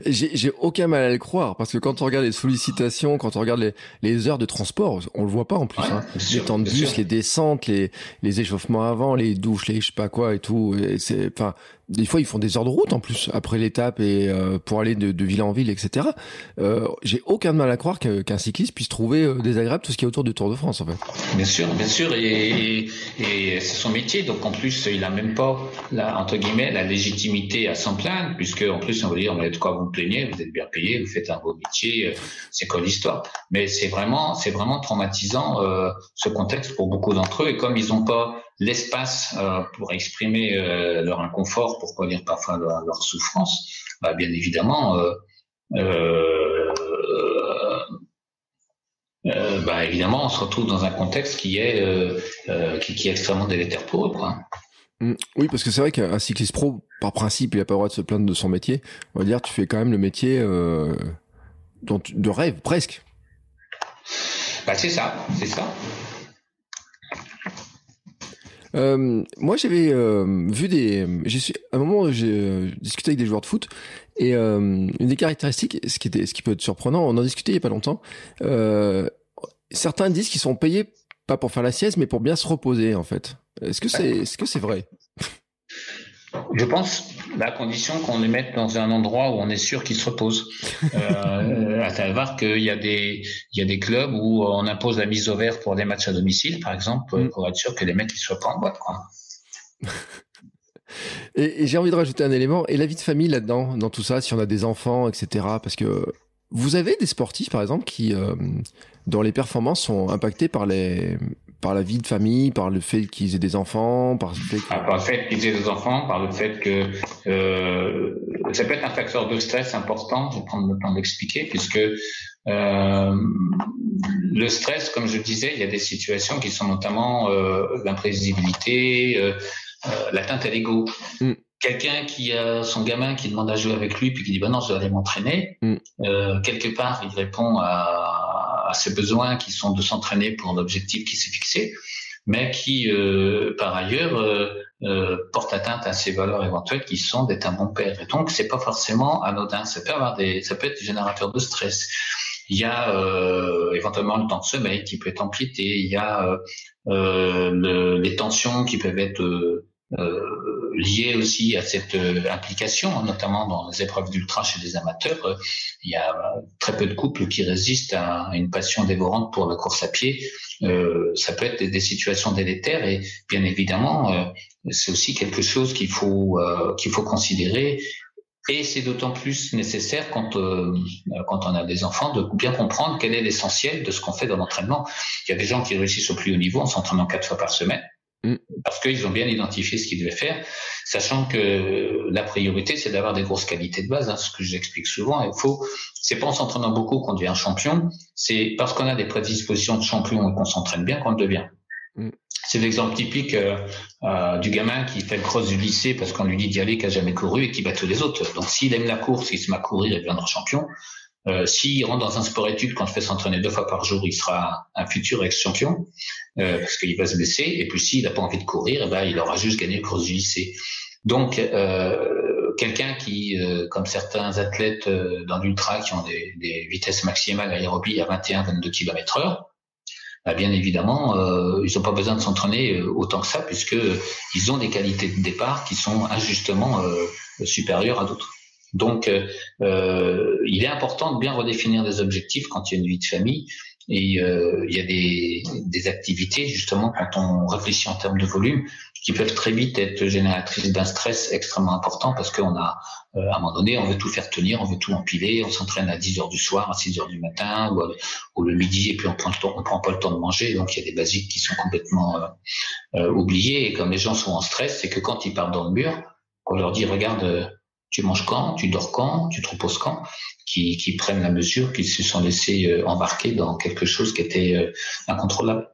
j'ai aucun mal à le croire parce que quand on regarde les sollicitations, quand on regarde les, les heures de transport, on le voit pas en plus. hein. les temps de bus, les descentes, les, les échauffements avant, les douches, les je sais pas quoi et tout. C'est enfin des fois ils font des heures de route en plus après l'étape et euh, pour aller de, ville en ville, etc. Euh, J'ai aucun mal à croire qu'un cycliste puisse trouver euh, désagréable tout ce qui est autour du Tour de France en fait. Bien sûr, bien sûr, et, c'est son métier, donc en plus il a même pas la, entre guillemets la légitimité à s'en plaindre, puisque en plus on va dire mais de quoi vous plaignez, vous êtes bien payé, vous faites un beau métier, c'est quoi l'histoire? Mais c'est vraiment c'est vraiment traumatisant ce contexte pour beaucoup d'entre eux, et comme ils n'ont pas l'espace euh, pour exprimer euh, leur inconfort, pour dire parfois leur, souffrance, bah, bien évidemment, euh, bah, évidemment, on se retrouve dans un contexte qui est, qui, est extrêmement délétère pour eux. Quoi. Mmh. Oui, parce que c'est vrai qu'un cycliste pro, par principe, il n'a pas le droit de se plaindre de son métier. On va dire, tu fais quand même le métier de rêve, presque. Bah, c'est ça, c'est ça. Euh, moi, j'avais euh, vu des. J'ai suis à un moment, j'ai euh, discuté avec des joueurs de foot et euh, une des caractéristiques, ce qui était, ce qui peut être surprenant, on en discutait il y a pas longtemps. certains disent qu'ils sont payés pas pour faire la sieste, mais pour bien se reposer, en fait. Est-ce que c'est, est-ce que c'est vrai? Je pense la condition qu'on les mette dans un endroit où on est sûr qu'ils se reposent. Euh, (laughs) à savoir qu'il y a des il y a des clubs où on impose la mise au vert pour des matchs à domicile, par exemple, mm. pour être sûr que les mecs ils soient pas en boîte. Quoi. (laughs) et, et j'ai envie de rajouter un élément et la vie de famille là-dedans, dans tout ça, si on a des enfants, etc. Parce que vous avez des sportifs, par exemple, qui euh, dont les performances sont impactées par les par la vie de famille, par le fait qu'ils aient des enfants, par le fait, ah, qu'ils aient des enfants, par le fait que euh, ça peut être un facteur de stress important. Je vais prendre le temps d'expliquer, puisque euh, le stress, comme je disais, il y a des situations qui sont notamment euh, l'imprévisibilité, l'atteinte à l'ego. Mm. Quelqu'un qui a son gamin qui demande à jouer avec lui puis qui dit bah non je dois aller m'entraîner. Mm. Euh, quelque part il répond à à ses besoins qui sont de s'entraîner pour un objectif qui s'est fixé, mais qui, euh, par ailleurs, euh, euh, porte atteinte à ses valeurs éventuelles qui sont d'être un bon père. Et donc, c'est pas forcément anodin. Ça peut avoir des, ça peut être générateur de stress. Il y a euh, éventuellement le temps de sommeil qui peut être empiété. Il y a euh, le, les tensions qui peuvent être euh, lié aussi à cette euh, implication, notamment dans les épreuves d'ultra chez les amateurs. Euh, il y a très peu de couples qui résistent à une passion dévorante pour la course à pied. ça peut être des, situations délétères et bien évidemment, c'est aussi quelque chose qu'il faut qu'il faut considérer et c'est d'autant plus nécessaire quand, euh, quand on a des enfants de bien comprendre quel est l'essentiel de ce qu'on fait dans l'entraînement. Il y a des gens qui réussissent au plus haut niveau en s'entraînant quatre fois par semaine. Mm. Parce qu'ils ont bien identifié ce qu'ils devaient faire, sachant que la priorité, c'est d'avoir des grosses qualités de base, hein, ce que j'explique souvent. Il faut, c'est pas en s'entraînant beaucoup qu'on devient champion, c'est parce qu'on a des prédispositions de champion et qu'on s'entraîne bien qu'on le devient. Mm. C'est l'exemple typique euh, euh, du gamin qui fait le cross du lycée parce qu'on lui dit d'y aller, qui a jamais couru et qui bat tous les autres. Donc s'il aime la course, il se met à courir et deviendra champion. Euh, S'il rentre dans un sport étude quand il fait s'entraîner deux fois par jour, il sera un futur ex-champion euh, parce qu'il va se blesser. Et puis s'il n'a pas envie de courir, eh ben, il aura juste gagné le cross du lycée. Donc euh, quelqu'un qui, euh, comme certains athlètes euh, dans l'ultra qui ont des, des, vitesses maximales aérobie à 21-22 km heure, bah, bien évidemment, euh, ils n'ont pas besoin de s'entraîner autant que ça puisque ils ont des qualités de départ qui sont injustement supérieures à d'autres. Donc, euh, euh, il est important de bien redéfinir des objectifs quand il y a une vie de famille. Et euh, il y a des, des, activités, justement, quand on réfléchit en termes de volume, qui peuvent très vite être génératrices d'un stress extrêmement important parce qu'on a, euh, à un moment donné, on veut tout faire tenir, on veut tout empiler, on s'entraîne à 10 heures du soir, à 6 heures du matin ou, le midi et puis on prend le temps, on prend pas le temps de manger. Donc il y a des basiques qui sont complètement euh, euh, oubliés. Et comme les gens sont en stress, c'est que quand ils partent dans le mur, on leur dit regarde, tu manges quand, tu dors quand, tu te reposes quand, qui, prennent la mesure, qu'ils se sont laissés embarquer dans quelque chose qui était incontrôlable.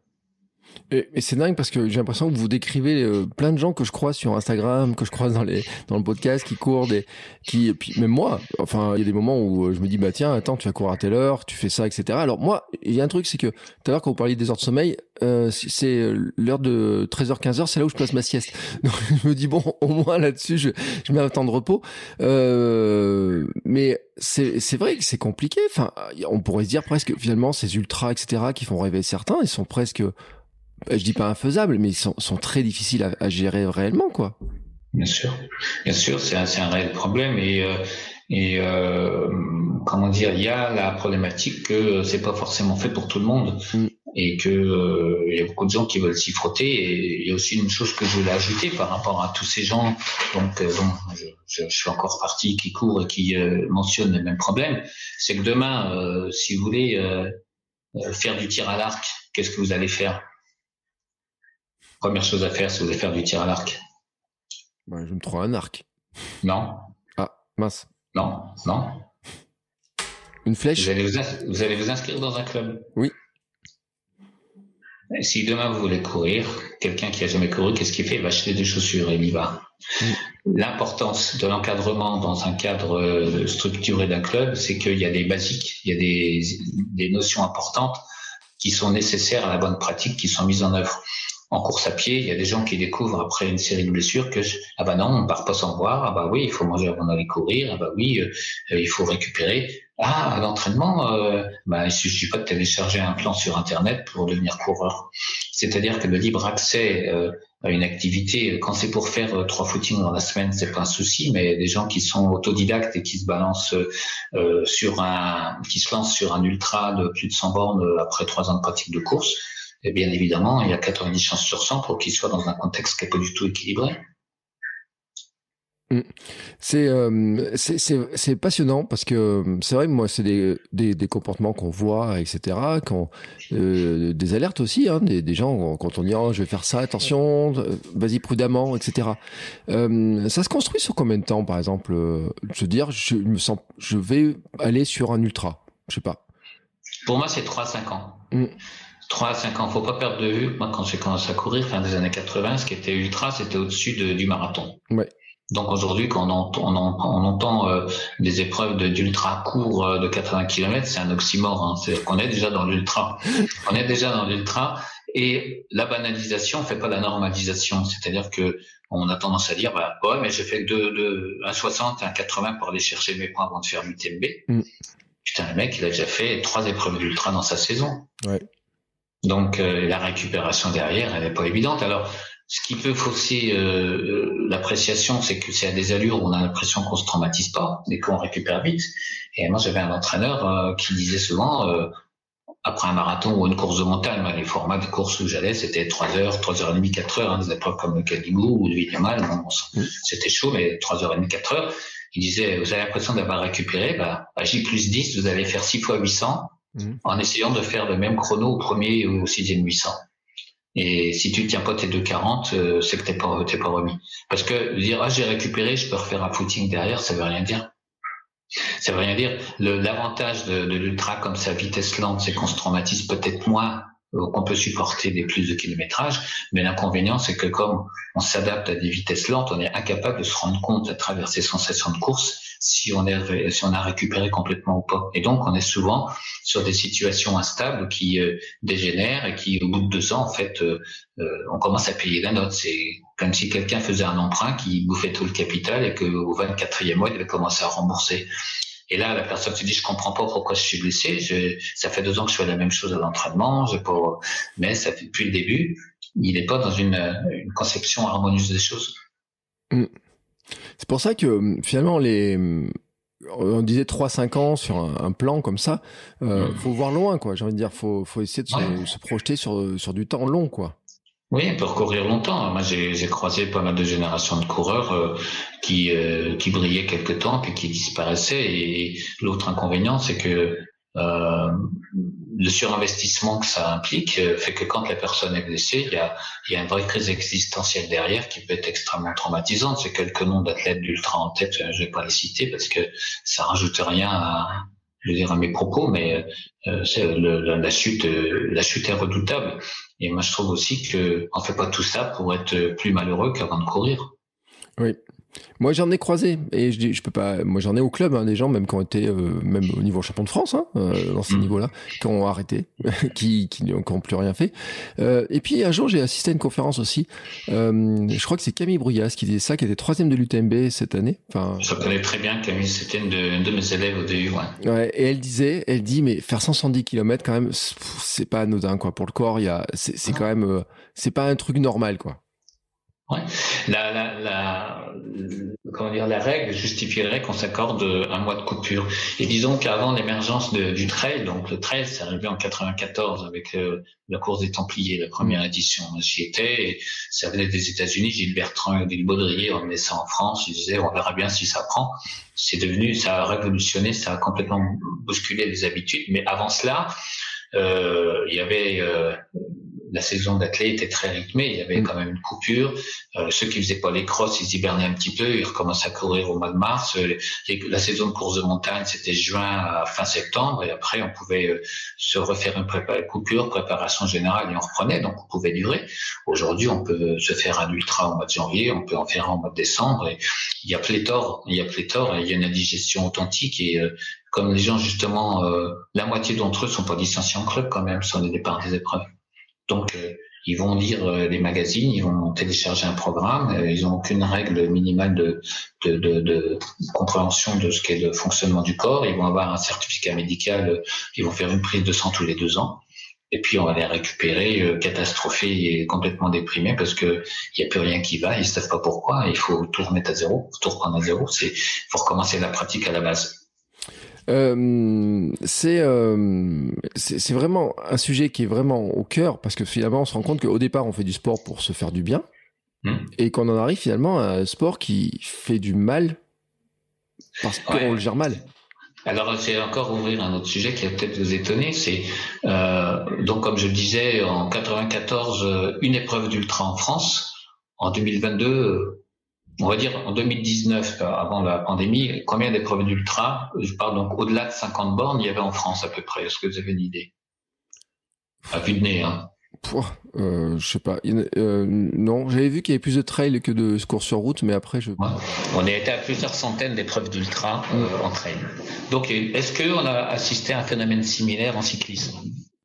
Et, c'est dingue parce que j'ai l'impression que vous décrivez euh, plein de gens que je croise sur Instagram, que je croise dans les dans le podcast, qui courent des, qui, puis même moi, enfin, il y a des moments où euh, je me dis bah tiens, attends, tu vas courir à telle heure, tu fais ça, etc. Alors moi, il y a un truc, c'est que tout à l'heure quand vous parliez des heures de sommeil, euh, c'est l'heure de 13h 15h, c'est là où je place ma sieste. (laughs) Donc je me dis bon, au moins là-dessus, je, je mets un temps de repos. Euh, mais c'est vrai que c'est compliqué. Enfin, on pourrait se dire presque finalement ces ultras, etc. qui font rêver certains, ils sont presque je dis pas infaisables, mais ils sont, sont très difficiles à, gérer réellement, quoi. Bien sûr, bien sûr, c'est un, un, réel problème et euh, et euh, comment dire, il y a la problématique que c'est pas forcément fait pour tout le monde mm. et que euh, il y a beaucoup de gens qui veulent s'y frotter. Et il y a aussi une chose que je voulais ajouter par rapport à tous ces gens donc euh, dont je, je, je, suis encore parti qui courent et qui mentionnent les mêmes problèmes, c'est que demain, si vous voulez faire du tir à l'arc, qu'est-ce que vous allez faire? Première chose à faire, c'est vous allez faire du tir à l'arc. je me trouve un arc. Non. Ah, mince. Non, non. Une flèche vous allez vous, inscrire dans un club. Oui. si demain vous voulez courir, quelqu'un qui a jamais couru, qu'est-ce qu'il fait? Il va acheter des chaussures et il y va. L'importance de l'encadrement dans un cadre euh, structuré d'un club, c'est qu'il y a des basiques, il y a des, des notions importantes qui sont nécessaires à la bonne pratique, qui sont mises en œuvre en course à pied, il y a des gens qui découvrent après une série de blessures que ah bah non, on part pas sans boire, ah bah oui, il faut manger avant d'aller courir, ah bah oui, euh, il faut récupérer. Ah, à l'entraînement, euh, bah il suffit pas de télécharger un plan sur internet pour devenir coureur. C'est-à-dire que le libre accès euh, à une activité, quand c'est pour faire trois footings dans la semaine, c'est pas un souci, mais des gens qui sont autodidactes et qui se balancent sur un, qui se lancent sur un ultra de plus de 100 bornes après trois ans de pratique de course et bien évidemment, il y a 90 chances sur 100 pour qu'il soit dans un contexte qui n'est pas du tout équilibré. Mm. Euh, c'est c'est passionnant parce que euh, c'est vrai moi c'est des, des, des, comportements qu'on voit etc quand euh, des alertes aussi hein, des, des, gens quand on dit oh, je vais faire ça attention vas-y prudemment etc ça se construit sur combien de temps par exemple veux dire je me sens je vais aller sur un ultra je sais pas pour moi c'est 3-5 ans mm. 3 à 5 ans, faut pas perdre de vue. Moi, quand j'ai commencé à courir, fin des années 80, ce qui était ultra, c'était au-dessus du marathon. Ouais. Donc aujourd'hui, quand on entend, on entend, euh, des épreuves d'ultra court euh, de 80 km, c'est un oxymore. Hein. C'est qu'on est déjà dans l'ultra. On est déjà dans l'ultra. Et la banalisation fait pas la normalisation. C'est-à-dire que on a tendance à dire, bah, ouais, mais j'ai fait de, de 1,60 à 1,80 pour aller chercher mes points avant de faire l'UTMB. Mm. Putain, le mec, il a déjà fait trois épreuves d'ultra dans sa saison. Ouais. Donc euh, la récupération derrière, elle n'est pas évidente. Alors, ce qui peut fausser euh, l'appréciation, c'est que c'est à des allures où on a l'impression qu'on se traumatise pas et qu'on récupère vite. Et moi, j'avais un entraîneur euh, qui disait souvent, après un marathon ou une course de montagne, les formats de courses où j'allais, c'était 3 heures, 3 heures et demie, 4 heures, hein, des épreuves comme le Cadigou ou le mmh. c'était chaud, mais 3 heures et demie, 4 heures. Il disait, vous avez l'impression d'avoir récupéré, bah, à J plus 10, vous allez faire 6 fois 800, Mhm. en essayant de faire le même chrono au premier ou au sixième 800. Et si tu tiens pas tes 2,40, euh, c'est que t'es pas, pas remis. Parce que dire, ah, j'ai récupéré, je peux refaire un footing derrière, ça veut rien dire. Ça veut rien dire. L'avantage de, l'ultra comme sa vitesse lente, c'est qu'on se traumatise peut-être moins qu'on peut supporter des plus de kilométrage, mais l'inconvénient c'est que comme on s'adapte à des vitesses lentes, on est incapable de se rendre compte à travers ces sensations de course si on est si on a récupéré complètement ou pas. Et donc on est souvent sur des situations instables qui euh, dégénèrent et qui au bout de deux ans en fait euh, on commence à payer la note. C'est comme si quelqu'un faisait un emprunt qui bouffait tout le capital et qu'au 24e mois il devait commencer à rembourser. Et là, la personne se dit, je comprends pas pourquoi je suis blessé. Je, ça fait deux ans que je fais la même chose à l'entraînement. Pas, mais ça fait depuis le début, il n'est pas dans une, une, conception harmonieuse des choses. Mm. C'est pour ça que finalement les on disait 3-5 ans sur un, plan comme ça, euh, mm. faut voir loin quoi. J'ai envie de dire, faut faut essayer de se, se, projeter sur sur du temps long quoi. Oui, on peut longtemps. Moi, j'ai croisé pas mal de générations de coureurs euh, qui, euh, qui brillaient quelque temps puis qui disparaissaient. Et l'autre inconvénient, c'est que euh, le surinvestissement que ça implique fait que quand la personne est blessée, il y a, il y a une vraie crise existentielle derrière qui peut être extrêmement traumatisante. C'est quelques noms d'athlètes d'ultra en tête, je vais pas les citer parce que ça rajoute rien à, je veux dire à mes propos, mais euh, le, la, chute, la chute est redoutable. Et moi, je trouve aussi que on fait pas tout ça pour être plus malheureux qu'avant de courir. Oui, moi, j'en ai croisé et je dis, je peux pas. Moi, j'en ai au club hein, des gens même qui ont été euh, même au niveau champion de France hein, euh, dans ces mm. niveaux-là, qui ont arrêté, (laughs) qui qui n'ont plus rien fait. Euh, et puis un jour, j'ai assisté à une conférence aussi. je crois que c'est Camille Brouillas qui disait ça, qui était troisième de l'UTMB cette année. Enfin, je connais très bien Camille. C'était une, de, mes élèves au DU. Ouais. ouais. Et elle disait, elle dit, mais faire 110 km quand même, c'est pas anodin quoi. Pour le corps, il y a, c'est quand même, c'est pas un truc normal quoi. Ouais. La, la, la, comment dire, la règle justifierait qu'on s'accorde un mois de coupure. Et disons qu'avant l'émergence du trail, donc le trail, c'est arrivé en 94 avec euh, la course des Templiers, la première édition. J'y étais et ça venait des États-Unis. Gilles Bertrand et Gilles Baudrier emmenaient ça en France. Ils disaient, on verra bien si ça prend. C'est devenu, ça a révolutionné, ça a complètement bousculé les habitudes. Mais avant cela, euh, il y avait euh, la saison d'athlète était très rythmée, il y avait mm. quand même une coupure. Euh, ceux qui faisaient pas les crosses, ils hibernaient un petit peu, ils recommençaient à courir au mois de mars. Euh, la saison de course de montagne, c'était juin à fin septembre, et après on pouvait euh, se refaire une coupure, préparation générale, et on reprenait, donc on pouvait durer. Aujourd'hui, on peut se faire un ultra au mois de janvier, on peut en faire un au mois de décembre, et il y a pléthore, il y a pléthore, il y a une indigestion authentique, et comme les gens justement, la moitié d'entre eux sont pas licenciés en club quand même, sur les départs des épreuves. Donc, euh, ils vont lire euh, les magazines, ils vont télécharger un programme, euh, ils n'ont aucune règle minimale de, de, de, de, compréhension de ce qu'est le fonctionnement du corps, ils vont avoir un certificat médical, ils vont faire une prise de sang tous les deux ans, et puis on va les récupérer catastrophés et complètement déprimés parce que il y a plus rien qui va, ils savent pas pourquoi, il faut tout remettre à zéro, tout reprendre à zéro, c'est faut recommencer la pratique à la base. Euh, c'est euh, c'est vraiment un sujet qui est vraiment au cœur parce que finalement on se rend compte qu'au départ on fait du sport pour se faire du bien hmm. et qu'on en arrive finalement à un sport qui fait du mal parce qu'on le gère mal. Alors c'est encore ouvrir un autre sujet qui va peut-être vous étonner, c'est euh, donc comme je le disais en 94 une épreuve d'ultra en France, en 2022 on va dire en 2019, euh, avant la pandémie, combien d'épreuves d'ultra Je parle donc au-delà de 50 bornes, il y avait en France à peu près. Est-ce que vous avez une idée? À vue de nez, hein euh, je sais pas. Euh, non, j'avais vu qu'il y avait plus de trail que de courses sur route, mais après je. On est été à plusieurs centaines d'épreuves d'ultra euh, en trail. Donc, est-ce qu'on a assisté à un phénomène similaire en cyclisme?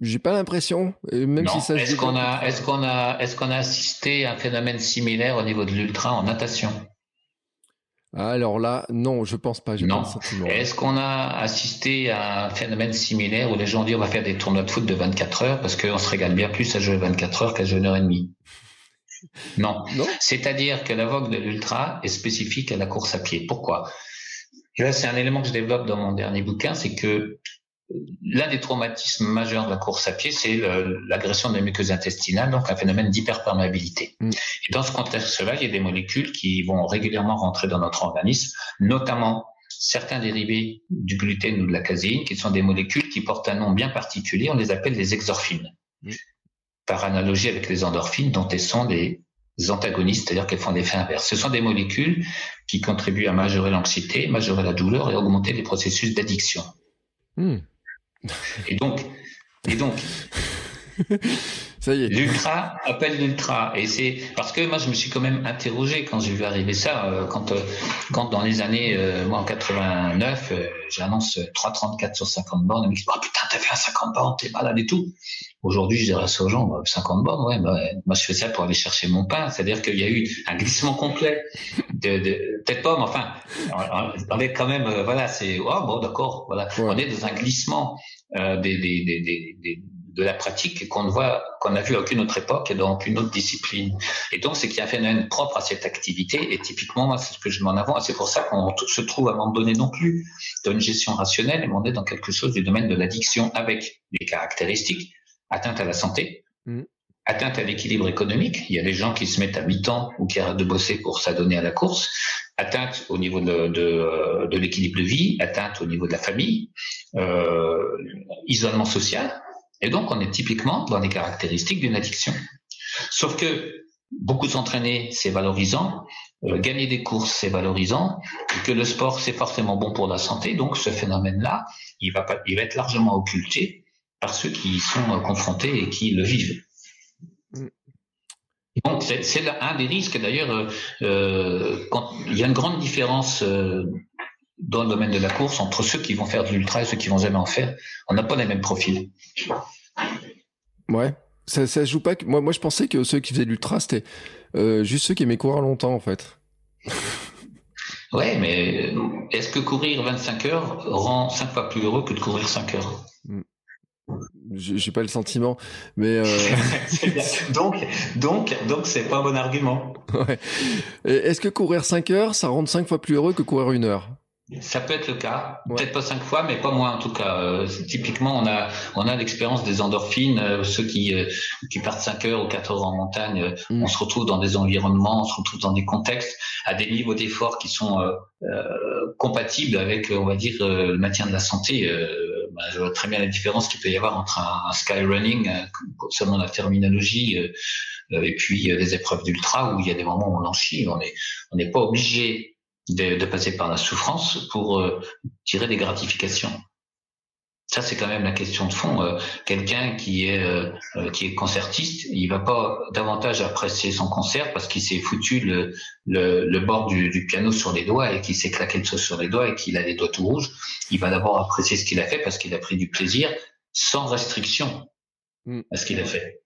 J'ai pas l'impression, même si ça. Est-ce qu'on a, est-ce qu'on a, est-ce qu'on a assisté à un phénomène similaire au niveau de l'ultra en natation? Alors là, non, je pense pas. Non. Est-ce qu'on a assisté à un phénomène similaire où les gens disent on va faire des tournois de foot de 24 heures parce qu'on se régale bien plus à jouer 24 heures qu'à jouer une heure et demie? Non. (laughs) non C'est-à-dire que la vogue de l'ultra est spécifique à la course à pied. Pourquoi? Et là, c'est un élément que je développe dans mon dernier bouquin, c'est que l'un des traumatismes majeurs de la course à pied, c'est l'agression de la muqueuse intestinale, donc un phénomène d'hyperperméabilité. Mm. Dans ce contexte-là, il y a des molécules qui vont régulièrement rentrer dans notre organisme, notamment certains dérivés du gluten ou de la caséine, qui sont des molécules qui portent un nom bien particulier, on les appelle des exorphines. Mm. Par analogie avec les endorphines, dont elles sont des antagonistes, c'est-à-dire qu'elles font des effets inverses. Ce sont des molécules qui contribuent à majorer l'anxiété, majorer la douleur et augmenter les processus d'addiction. Mm. Et donc, et donc, (laughs) ça y est. L'ultra appelle l'ultra. Et c'est parce que moi, je me suis quand même interrogé quand j'ai vu arriver ça, euh, quand, euh, quand dans les années, euh, moi en 89, j'annonce 3,34 sur 50 bornes, on me dit, oh putain, t'as fait un 50 bornes, t'es malade et tout. Aujourd'hui, je dirais ça aux gens, 50 bornes, ouais, bah, moi je fais ça pour aller chercher mon pain. C'est-à-dire qu'il y a eu un glissement complet. De, de peut-être pas, mais enfin, on est quand même, voilà, c'est, oh bon, d'accord, voilà, on est dans un glissement euh, des, des, des, des de la pratique qu'on ne voit, qu'on a vu à aucune autre époque et dans aucune autre discipline. Et donc, c'est qu'il y a un phénomène propre à cette activité. Et typiquement, moi, c'est ce que je mets en avant. C'est pour ça qu'on se trouve à un moment donné non plus dans une gestion rationnelle, mais on est dans quelque chose du domaine de l'addiction avec des caractéristiques atteinte à la santé, mmh. atteinte à l'équilibre économique. Il y a des gens qui se mettent à mi-temps ou qui arrêtent de bosser pour s'adonner à la course. Atteinte au niveau de, de, de l'équilibre de vie, atteinte au niveau de la famille, euh, isolement social. Et donc, on est typiquement dans les caractéristiques d'une addiction. Sauf que beaucoup s'entraîner, c'est valorisant. Euh, gagner des courses, c'est valorisant. Et que le sport, c'est forcément bon pour la santé. Donc, ce phénomène-là, il va, pas, il va être largement occulté par ceux qui y sont euh, confrontés et qui le vivent. Mm. Donc c'est un des risques. D'ailleurs, euh, euh, il y a une grande différence euh, dans le domaine de la course entre ceux qui vont faire de l'ultra et ceux qui vont jamais en faire. On n'a pas les mêmes profils. Ouais. Ça, ça joue pas. Que... Moi, moi, je pensais que ceux qui faisaient de l'ultra, c'était juste ceux qui aimaient courir longtemps, en fait. (laughs) ouais, mais est-ce que courir 25 heures rend 5 fois plus heureux que de courir 5 heures? Mm j'ai pas le sentiment, mais euh... (laughs) (laughs) donc donc donc c'est pas un bon argument. Ouais. Est-ce que courir 5 heures, ça rend 5 fois plus heureux que courir une heure? Ça peut être le cas, peut-être pas cinq fois, mais pas moins en tout cas. Euh, typiquement, on a on a l'expérience des endorphines. Euh, ceux qui euh, qui partent 5 heures ou 4 heures en montagne, mm. on se retrouve dans des environnements, on se retrouve dans des contextes à des niveaux d'effort qui sont compatibles avec, on va dire, le maintien de la santé. Bah, je vois très bien la différence qu'il peut y avoir entre un, skyrunning, selon la terminologie, et puis les épreuves d'ultra où il y a des moments où on en chie. On n'est on n'est pas obligé de, de, passer par la souffrance pour euh, tirer des gratifications. Ça, c'est quand même la question de fond. Euh, quelqu'un qui est euh, qui est concertiste, il va pas davantage apprécier son concert parce qu'il s'est foutu le, le, le bord du, du, piano sur les doigts et qu'il s'est claqué le sur les doigts et qu'il a les doigts tout rouges. Il va d'abord apprécier ce qu'il a fait parce qu'il a pris du plaisir sans restriction mm. à ce qu'il a fait.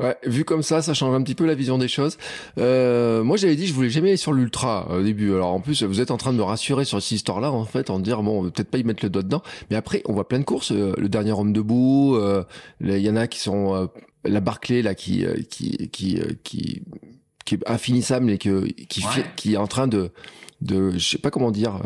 Ouais, vu comme ça, ça change un petit peu la vision des choses. Euh, moi, j'avais dit, je voulais jamais aller sur l'ultra au début. Alors en plus, vous êtes en train de me rassurer sur cette histoire-là, en fait, en dire bon, peut-être pas y mettre le doigt dedans. Mais après, on voit plein de courses. Euh, le dernier homme debout. Euh, il y en a qui sont euh, la Barclay là, qui qui qui qui qui est infinissable et que qui qui est en train de de je sais pas comment dire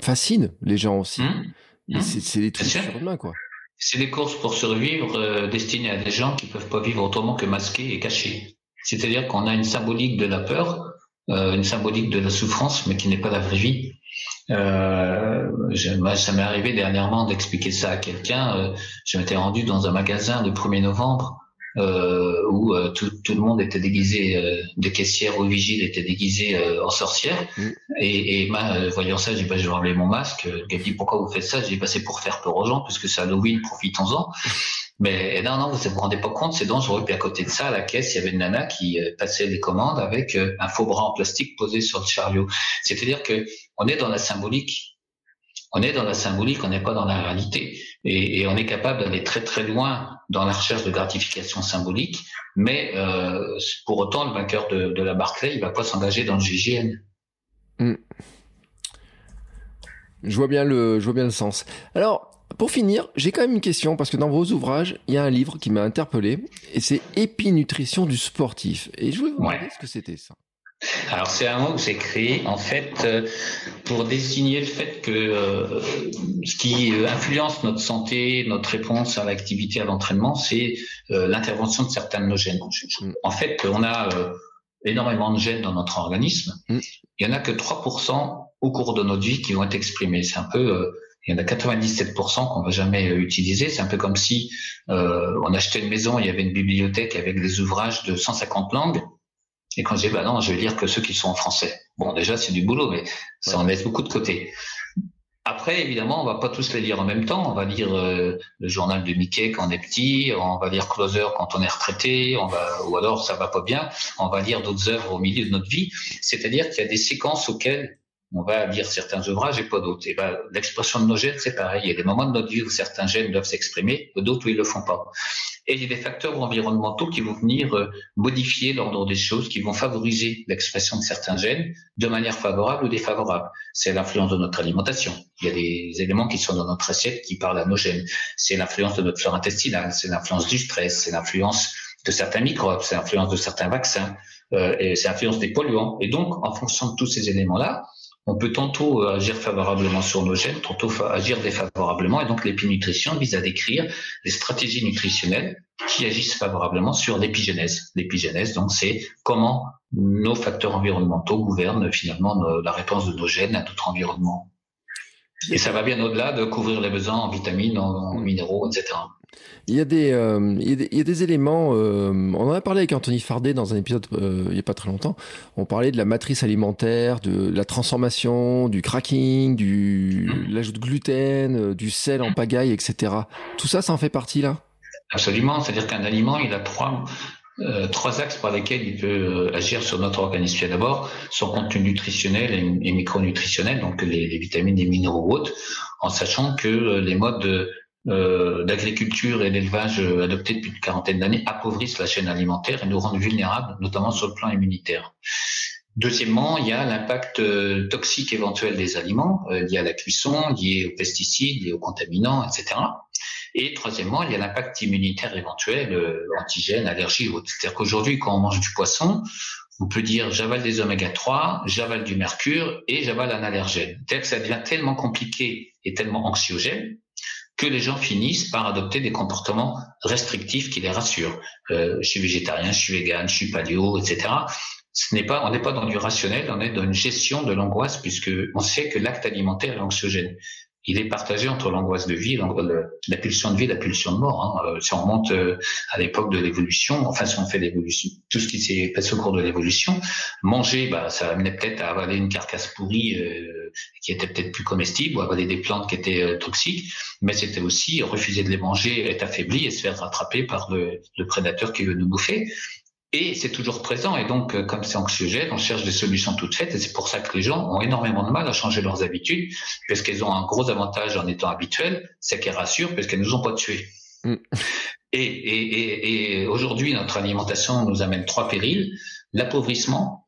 fascine les gens aussi. Mmh. Mmh. C'est des trucs surhumains quoi. C'est des courses pour survivre euh, destinées à des gens qui peuvent pas vivre autrement que masqués et cachés. C'est-à-dire qu'on a une symbolique de la peur, euh, une symbolique de la souffrance, mais qui n'est pas la vraie vie. Euh, ça m'est arrivé dernièrement d'expliquer ça à quelqu'un. Euh, je m'étais rendu dans un magasin le 1er novembre où euh, tout, tout, le monde était déguisé, euh, des caissières ou vigiles étaient déguisés en sorcières. Mm. Et, et ma, voyant ça, j'ai dit bah, je vais enlever mon masque. Elle dit pourquoi vous faites ça? J'ai dit bah, c'est pour faire peur aux gens puisque c'est Halloween, profitons-en. (laughs) Mais non, non, vous vous rendez pas compte, c'est dangereux. Puis à côté de ça, à la caisse, il y avait une nana qui passait les commandes avec un faux bras en plastique posé sur le chariot. C'est-à-dire que on est dans la symbolique on est dans la symbolique, on n'est pas dans la réalité. Et, on est capable d'aller très très loin dans la recherche de gratification symbolique, mais euh, pour autant, le vainqueur de, la Barclay, il va pas s'engager dans le GGN. Hmm. Je vois bien le, je vois bien le sens. Alors, pour finir, j'ai quand même une question parce que dans vos ouvrages, il y a un livre qui m'a interpellé et c'est Épinutrition du sportif. Et je voulais vous demander ce que c'était ça. Alors c'est un mot que j'ai créé en fait euh, pour désigner le fait que euh, ce qui influence notre santé, notre réponse à l'activité, à l'entraînement, c'est euh, l'intervention de certains de nos gènes. En fait, on a énormément de gènes dans notre organisme. Mm. Il y en a que 3% au cours de notre vie qui vont être exprimés. C'est un peu il y en a 97% qu'on va jamais utiliser. C'est un peu comme si on achetait une maison, il y avait une bibliothèque avec des ouvrages de 150 langues et quand je dis, bah non, je vais lire que ceux qui sont en français. Bon, déjà, c'est du boulot, mais ça en laisse beaucoup de côté. Après, évidemment, on va pas tous les lire en même temps. On va lire euh, le journal de Mickey quand on est petit, on va lire Closer quand on est retraité, on va, ou alors ça va pas bien, on va lire d'autres œuvres au milieu de notre vie. C'est-à-dire qu'il y a des séquences auxquelles on va lire certains ouvrages et pas d'autres. Et ben, l'expression de nos gènes, c'est pareil. Il y a des moments de notre vie où certains gènes doivent s'exprimer, d'autres où ils le font pas. Et il y a des facteurs environnementaux qui vont venir euh, modifier l'ordre des choses, qui vont favoriser l'expression de certains gènes de manière favorable ou défavorable. C'est l'influence de notre alimentation. Il y a des éléments qui sont dans notre assiette qui parlent à nos gènes. C'est l'influence de notre flore intestinale, c'est l'influence du stress, c'est l'influence de certains microbes, c'est l'influence de certains vaccins, euh, et c'est l'influence des polluants. Et donc, en fonction de tous ces éléments-là, on peut tantôt agir favorablement sur nos gènes, tantôt agir défavorablement. Et donc l'épinutриtion vise à décrire les stratégies nutritionnelles qui agissent favorablement sur l'épigénèse. L'épigénèse, donc, c'est comment nos facteurs environnementaux gouvernent finalement la réponse de nos gènes à notre environnement. Et ça va bien au-delà de couvrir les besoins en vitamines, en, minéraux, etc. Il y a des, euh, il, y a des, éléments. Euh, on en a parlé avec Anthony Fardet dans un épisode euh, il n'y a pas très longtemps. On parlait de la matrice alimentaire, de la transformation, du cracking, du l'ajout de gluten, du sel en pagaille, etc. Tout ça, ça en fait partie là? Absolument. C'est-à-dire qu'un aliment, il a trois euh, axes par lesquels il peut euh, agir sur notre organisme. Il y a d'abord son contenu nutritionnel et, micronutritionnel, donc les, les, vitamines, les minéraux autres, en sachant que euh, les modes d'agriculture et d'élevage adoptés depuis une quarantaine d'années appauvrissent la chaîne alimentaire et nous rendent vulnérables, notamment sur le plan immunitaire. Deuxièmement, il y a l'impact toxique éventuel des aliments liés à la cuisson, liés aux pesticides, liés aux contaminants, etc. Et troisièmement, il y a l'impact immunitaire éventuel, euh, antigène, allergie ou autre. C'est-à-dire qu'aujourd'hui, quand on mange du poisson, on peut dire j'avale des oméga 3, j'avale du mercure et j'avale un allergène. C'est-à-dire que ça devient tellement compliqué et tellement anxiogène que les gens finissent par adopter des comportements restrictifs qui les rassurent. Euh, je suis végétarien, je suis vegan, je suis paléo, etc. Ce n'est pas, on n'est pas dans du rationnel, on est dans une gestion de l'angoisse puisque on sait que l'acte alimentaire est anxiogène il est partagé entre l'angoisse de vie, la pulsion de vie, la pulsion de mort. Hein. Euh, si on remonte euh, à l'époque de l'évolution, enfin si on fait l'évolution, tout ce qui s'est passé au cours de l'évolution, manger, bah, ça amenait peut-être à avaler une carcasse pourrie euh, qui était peut-être plus comestible, ou avaler des plantes qui étaient toxiques, mais c'était aussi refuser de les manger, être affaibli et se faire rattraper par le, le prédateur qui veut nous bouffer. Et c'est toujours présent. Et donc, euh, comme c'est anxiogène, on cherche des solutions toutes faites. Et c'est pour ça que les gens ont énormément de mal à changer leurs habitudes, parce qu'elles ont un gros avantage en étant habituelles, c'est qu'elles rassurent, parce qu'elles nous ont pas tués. Mm. Et, et, et aujourd'hui, notre alimentation nous amène trois périls. L'appauvrissement,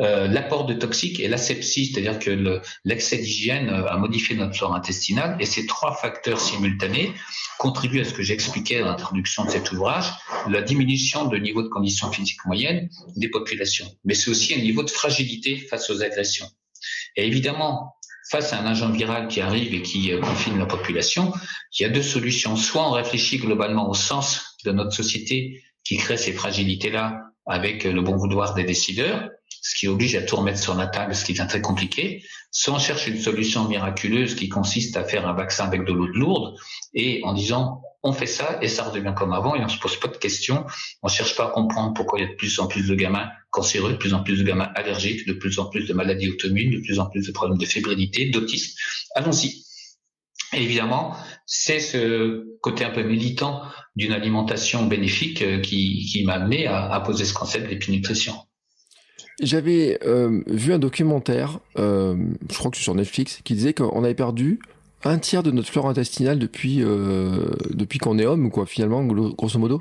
euh, l'apport de toxiques et l'asepsie, c'est-à-dire que l'excès d'hygiène euh, a modifié notre flore intestinale et ces trois facteurs simultanés contribuent à ce que j'expliquais dans l'introduction de cet ouvrage, la diminution de niveau de conditions physiques moyennes des populations. Mais c'est aussi un niveau de fragilité face aux agressions. Et évidemment, face à un agent viral qui arrive et qui euh, confine la population, il y a deux solutions. Soit on réfléchit globalement au sens de notre société qui crée ces fragilités-là avec le bon vouloir des décideurs, ce qui oblige à tout remettre sur la table, ce qui devient très compliqué. Soit on cherche une solution miraculeuse qui consiste à faire un vaccin avec de l'eau de lourde et en disant on fait ça et ça redevient comme avant et on se pose pas de questions. On cherche pas à comprendre pourquoi il y a de plus en plus de gamins cancéreux, de plus en plus de gamins allergiques, de plus en plus de maladies auto-immunes, de plus en plus de problèmes de fébrilité, d'autisme. Allons-y. évidemment, c'est ce côté un peu militant d'une alimentation bénéfique euh, qui, qui m'a amené à, à poser ce concept d'épinutриtion. J'avais euh, vu un documentaire, euh, je crois que c'est sur Netflix, qui disait qu'on avait perdu un tiers de notre flore intestinale depuis euh, depuis qu'on est homme, quoi, finalement, grosso modo.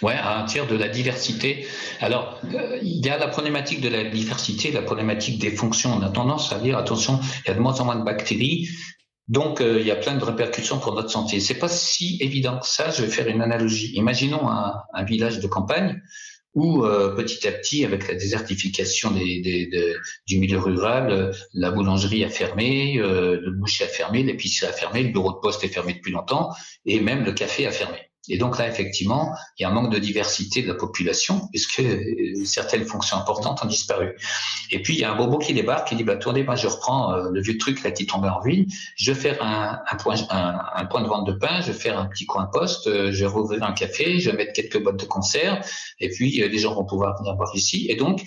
Ouais, un tiers de la diversité. Alors, il y a la problématique de la diversité, la problématique des fonctions. On a tendance à dire, attention, il y a de moins en moins de bactéries, donc il y a plein de répercussions pour notre santé. C'est pas si évident que ça. Je vais faire une analogie. Imaginons un, un village de campagne où euh, petit à petit, avec la désertification des, du milieu rural, euh, la boulangerie a fermé, euh, le boucher a fermé, l'épicerie a fermé, le bureau de poste est fermé depuis longtemps, et même le café a fermé. Et donc là, effectivement, il y a un manque de diversité de la population, puisque euh, certaines fonctions importantes ont disparu. Et puis, il y a un bobo qui débarque, qui dit, bah, attendez, moi, je reprends euh, le vieux truc là qui tombait en ruine, je vais faire un, point, de vente de pain, je vais faire un petit coin poste, euh, je vais rouvrir un café, je vais mettre quelques boîtes de conserve, et puis les gens vont pouvoir venir boire ici. Et donc,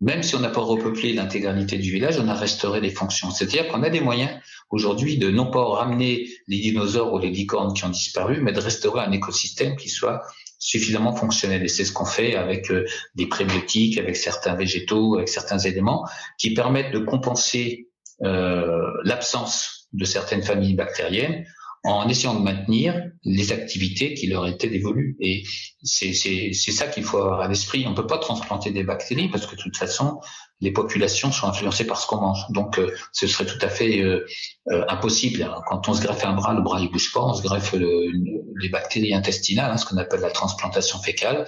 même si on n'a pas repeuplé l'intégralité du village, on a restauré les fonctions. C'est-à-dire qu'on a des moyens aujourd'hui de non pas ramener les dinosaures ou les licornes qui ont disparu, mais de restaurer un écosystème qui soit suffisamment fonctionnel. Et c'est ce qu'on fait avec euh, des prébiotiques, avec certains végétaux, avec certains éléments qui permettent de compenser euh, l'absence de certaines familles bactériennes en essayant de maintenir les activités qui leur étaient dévolues. Et c'est ça qu'il faut avoir à l'esprit. On ne peut pas transplanter des bactéries parce que de toute façon, les populations sont influencées par ce qu'on mange. Donc, euh, ce serait tout à fait euh, euh, impossible. Quand on se greffe un bras, le bras il bouge pas. On se greffe les bactéries intestinales, hein, ce qu'on appelle la transplantation fécale.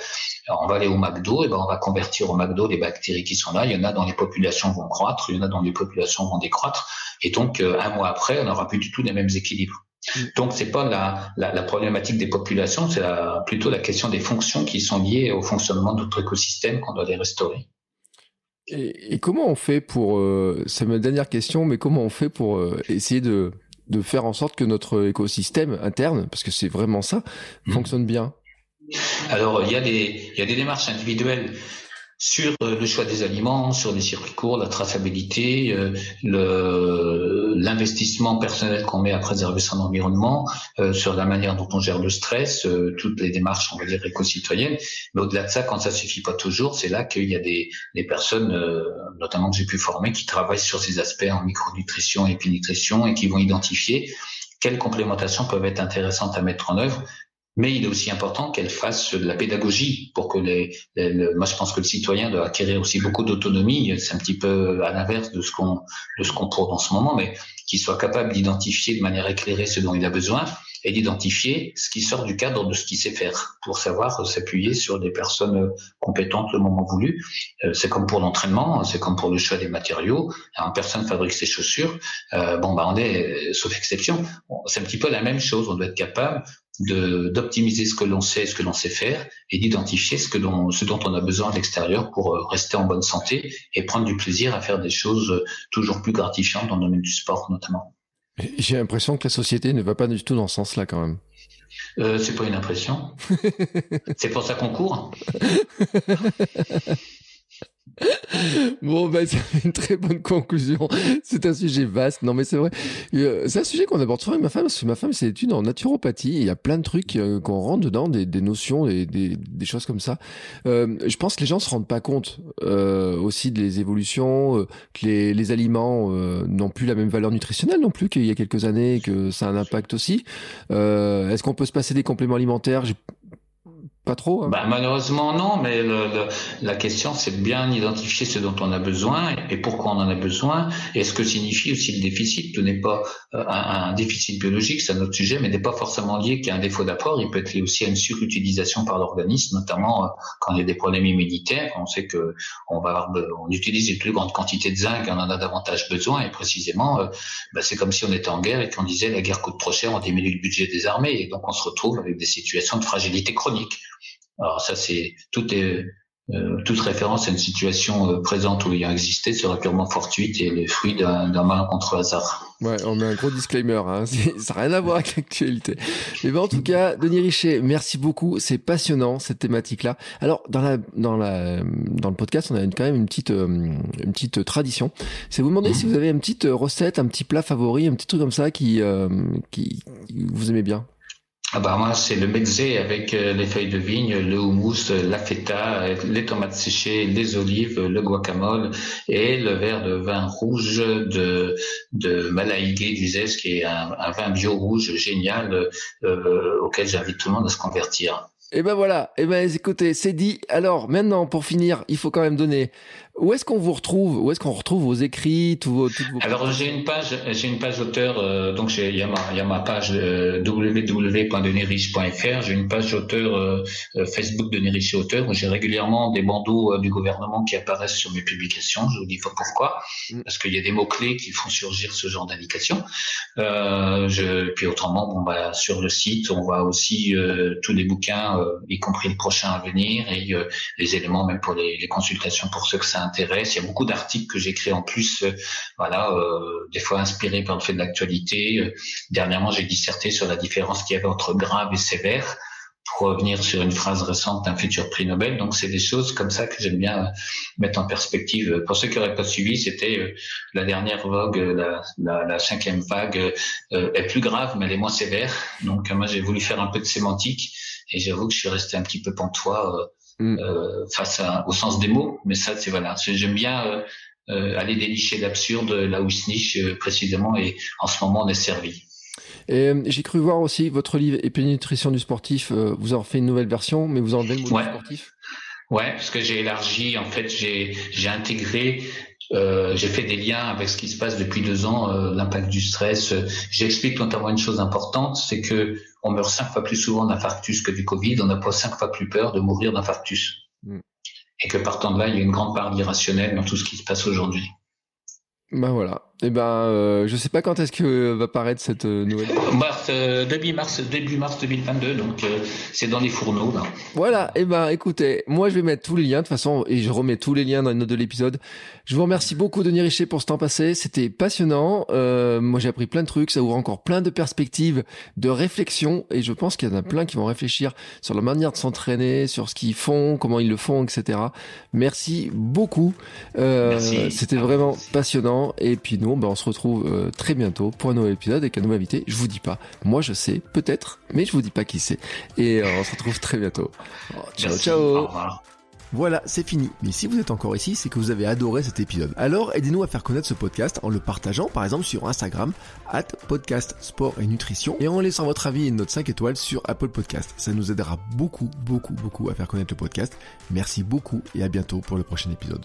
On va aller au McDo, et ben on va convertir au McDo les bactéries qui sont là. Il y en a dont les populations vont croître, il y en a dont les populations vont décroître. Et donc, un mois après, on n'aura plus du tout les mêmes équilibres. Donc c'est pas la, la, la, problématique des populations, c'est plutôt la question des fonctions qui sont liées au fonctionnement de notre écosystème qu'on doit les restaurer. Et, et, comment on fait pour, euh, c'est ma dernière question, mais comment on fait pour euh, essayer de, de faire en sorte que notre écosystème interne, parce que c'est vraiment ça, mm. fonctionne bien? Alors il y a des, il y a des démarches individuelles sur euh, le choix des aliments, sur les circuits courts, la traçabilité, euh, l'investissement personnel qu'on met à préserver son environnement, euh, sur la manière dont on gère le stress, toutes les démarches, on va dire, éco-citoyennes. Mais au-delà de ça, quand ça suffit pas toujours, c'est là qu'il y a des, des personnes, notamment que j'ai pu former, qui travaillent sur ces aspects en micronutrition et épinutrition et qui vont identifier quelles complémentations peuvent être intéressantes à mettre en œuvre mais il est aussi important qu'elle fasse de la pédagogie pour que les, moi je pense que le citoyen doit acquérir aussi beaucoup d'autonomie. C'est un petit peu à l'inverse de ce qu'on de ce qu'on en ce moment mais qu'il soit capable d'identifier de manière éclairée ce dont il a besoin et d'identifier ce qui sort du cadre de ce qu'il sait faire pour savoir s'appuyer sur des personnes compétentes le moment voulu. Euh, c'est comme pour l'entraînement, c'est comme pour le choix des matériaux. Un personne fabrique ses chaussures. Euh, bon, bah on est, sauf exception, c'est un petit peu la même chose. On doit être capable d'optimiser ce que l'on sait, ce que l'on sait faire, et d'identifier ce ce dont on a besoin à l'extérieur pour euh, rester en bonne santé et prendre du plaisir à faire des choses toujours plus gratifiantes dans le domaine du sport notamment. J'ai l'impression que la société ne va pas du tout dans ce sens-là quand même. Euh, c'est pas une impression. (laughs) c'est pour ça qu'on court. (laughs) bon, ben, c'est une très bonne conclusion. C'est un sujet vaste. Non, mais c'est vrai. Euh, c'est un sujet qu'on aborde souvent avec ma femme, parce que ma femme, c'est étude en naturopathie. Il y a plein de trucs euh, qu'on rentre dedans, des, des notions, des, des, des, choses comme ça. Euh, je pense que les gens se rendent pas compte euh, aussi des évolutions, euh, que les, les aliments n'ont plus la même valeur nutritionnelle non plus qu'il y a quelques années, que ça a un impact aussi. Est-ce qu'on peut se passer des compléments alimentaires? Pas trop hein. bah, Malheureusement non, mais le, le, la question c'est de bien identifier ce dont on a besoin et pourquoi on en a besoin et ce que signifie aussi le déficit. Ce n'est pas euh, un, déficit biologique, c'est un autre sujet, mais n'est pas forcément lié qu'à un défaut d'apport. Il peut être lié aussi à une surutilisation par l'organisme, notamment euh, quand il y a des problèmes immunitaires. On sait que on va avoir, on utilise une plus grande quantité de zinc, on en a davantage besoin et précisément, euh, bah, c'est comme si on était en guerre et qu'on disait la guerre coûte trop cher, on diminue le budget des armées et donc on se retrouve avec des situations de fragilité chronique. Alors ça, c'est tout est euh, toute référence à une situation euh, présente ou ayant existé serait purement fortuite et le fruit d'un malencontreux hasard. Ouais, on met un gros disclaimer, hein. (laughs) ça n'a rien à voir avec l'actualité. Mais bon, en tout cas, Denis Richet, merci beaucoup, c'est passionnant cette thématique-là. Alors, dans la, dans la, dans le podcast, on a une, quand même une petite, euh, une petite tradition. C'est vous demander si vous avez une petite recette, un petit plat favori, un petit truc comme ça qui, qui, qui vous aimez bien. Ah bah c'est le mezze avec euh, les feuilles de vigne, le houmous, la feta, les tomates séchées, les olives, le guacamole et le verre de vin rouge de de Malaïgué d'Uzès qui est un, vin bio rouge génial euh, auquel j'invite tout le monde à se convertir. Et ben voilà, et ben écoutez, c'est dit. Alors maintenant, pour finir, il faut quand même donner où est-ce qu'on vous retrouve? Où est-ce qu'on retrouve vos écrits, tous vos, toutes vos... Alors j'ai une page, j'ai une page auteur. Euh, donc il y a ma, il y a ma page euh, www.deneriche.fr. J'ai une page auteur euh, euh, Facebook de Neriche auteur où j'ai régulièrement des bandeaux euh, du gouvernement qui apparaissent sur mes publications. Je vous dis pas pourquoi, mm. parce qu'il y a des mots clés qui font surgir ce genre d'indications. je, puis autrement, bon bah sur le site, on voit aussi tous les bouquins, y compris le prochain à venir et les éléments même pour les, les consultations pour ceux que ça Il y a beaucoup d'articles que j'écris en plus, euh, voilà, euh, des fois inspirés par le fait de l'actualité. Euh, dernièrement, j'ai disserté sur la différence qu'il y avait entre grave et sévère pour revenir sur une phrase récente d'un futur prix Nobel. Donc, c'est des choses comme ça que j'aime bien mettre en perspective. Pour ceux qui n'auraient pas suivi, c'était la dernière vogue, la, la, la cinquième vague est plus grave, mais elle est moins sévère. Donc, moi, j'ai voulu faire un peu de sémantique et j'avoue que je suis resté un petit peu pantois Mm. euh, face à, au sens des mots. Mais ça, c'est voilà. J'aime bien euh, euh, aller dénicher l'absurde là où il se niche précisément et en ce moment on est servi. Et j'ai cru voir aussi votre livre Épée nutrition du sportif. vous en fait une nouvelle version, mais vous enlevez le mot Ouais. sportif? Ouais, parce que j'ai élargi, en fait, j'ai intégré, euh, j'ai fait des liens avec ce qui se passe depuis deux ans, euh, l'impact du stress. J'explique notamment une chose importante, c'est que on meurt cinq fois plus souvent d'infarctus que du Covid. On n'a pas cinq fois plus peur de mourir d'infarctus. Mm. Et que partant de là, il y a une grande part d'irrationnel dans tout ce qui se passe aujourd'hui. Ben voilà. Et ben, euh, je sais pas quand est-ce que va paraître cette euh, nouvelle. Mars, euh, début mars, début mars 2022, donc euh, c'est dans les fourneaux là. Voilà, et ben écoutez, moi je vais mettre tous les liens de toute façon et je remets tous les liens dans les notes de l'épisode. Je vous remercie beaucoup Denis Richer pour ce temps passé, c'était passionnant. Euh, moi j'ai appris plein de trucs, ça ouvre encore plein de perspectives, de réflexion et je pense qu'il y en a plein qui vont réfléchir sur la manière de s'entraîner, sur ce qu'ils font, comment ils le font, etc. Merci beaucoup. Euh, Merci. C'était vraiment passionnant et puis nous ben, on se retrouve euh, très bientôt pour un nouvel épisode avec un nouvel invité. Je vous dis pas, moi je sais peut-être, mais je vous dis pas qui c'est. Et euh, on se retrouve très bientôt. Oh, ciao Merci. ciao. Au revoir. Voilà, c'est fini. Mais si vous êtes encore ici, c'est que vous avez adoré cet épisode. Alors aidez-nous à faire connaître ce podcast en le partageant par exemple sur Instagram, at podcast sport et nutrition, et en laissant votre avis et une note 5 étoiles sur Apple Podcast. Ça nous aidera beaucoup, beaucoup, beaucoup à faire connaître le podcast. Merci beaucoup et à bientôt pour le prochain épisode.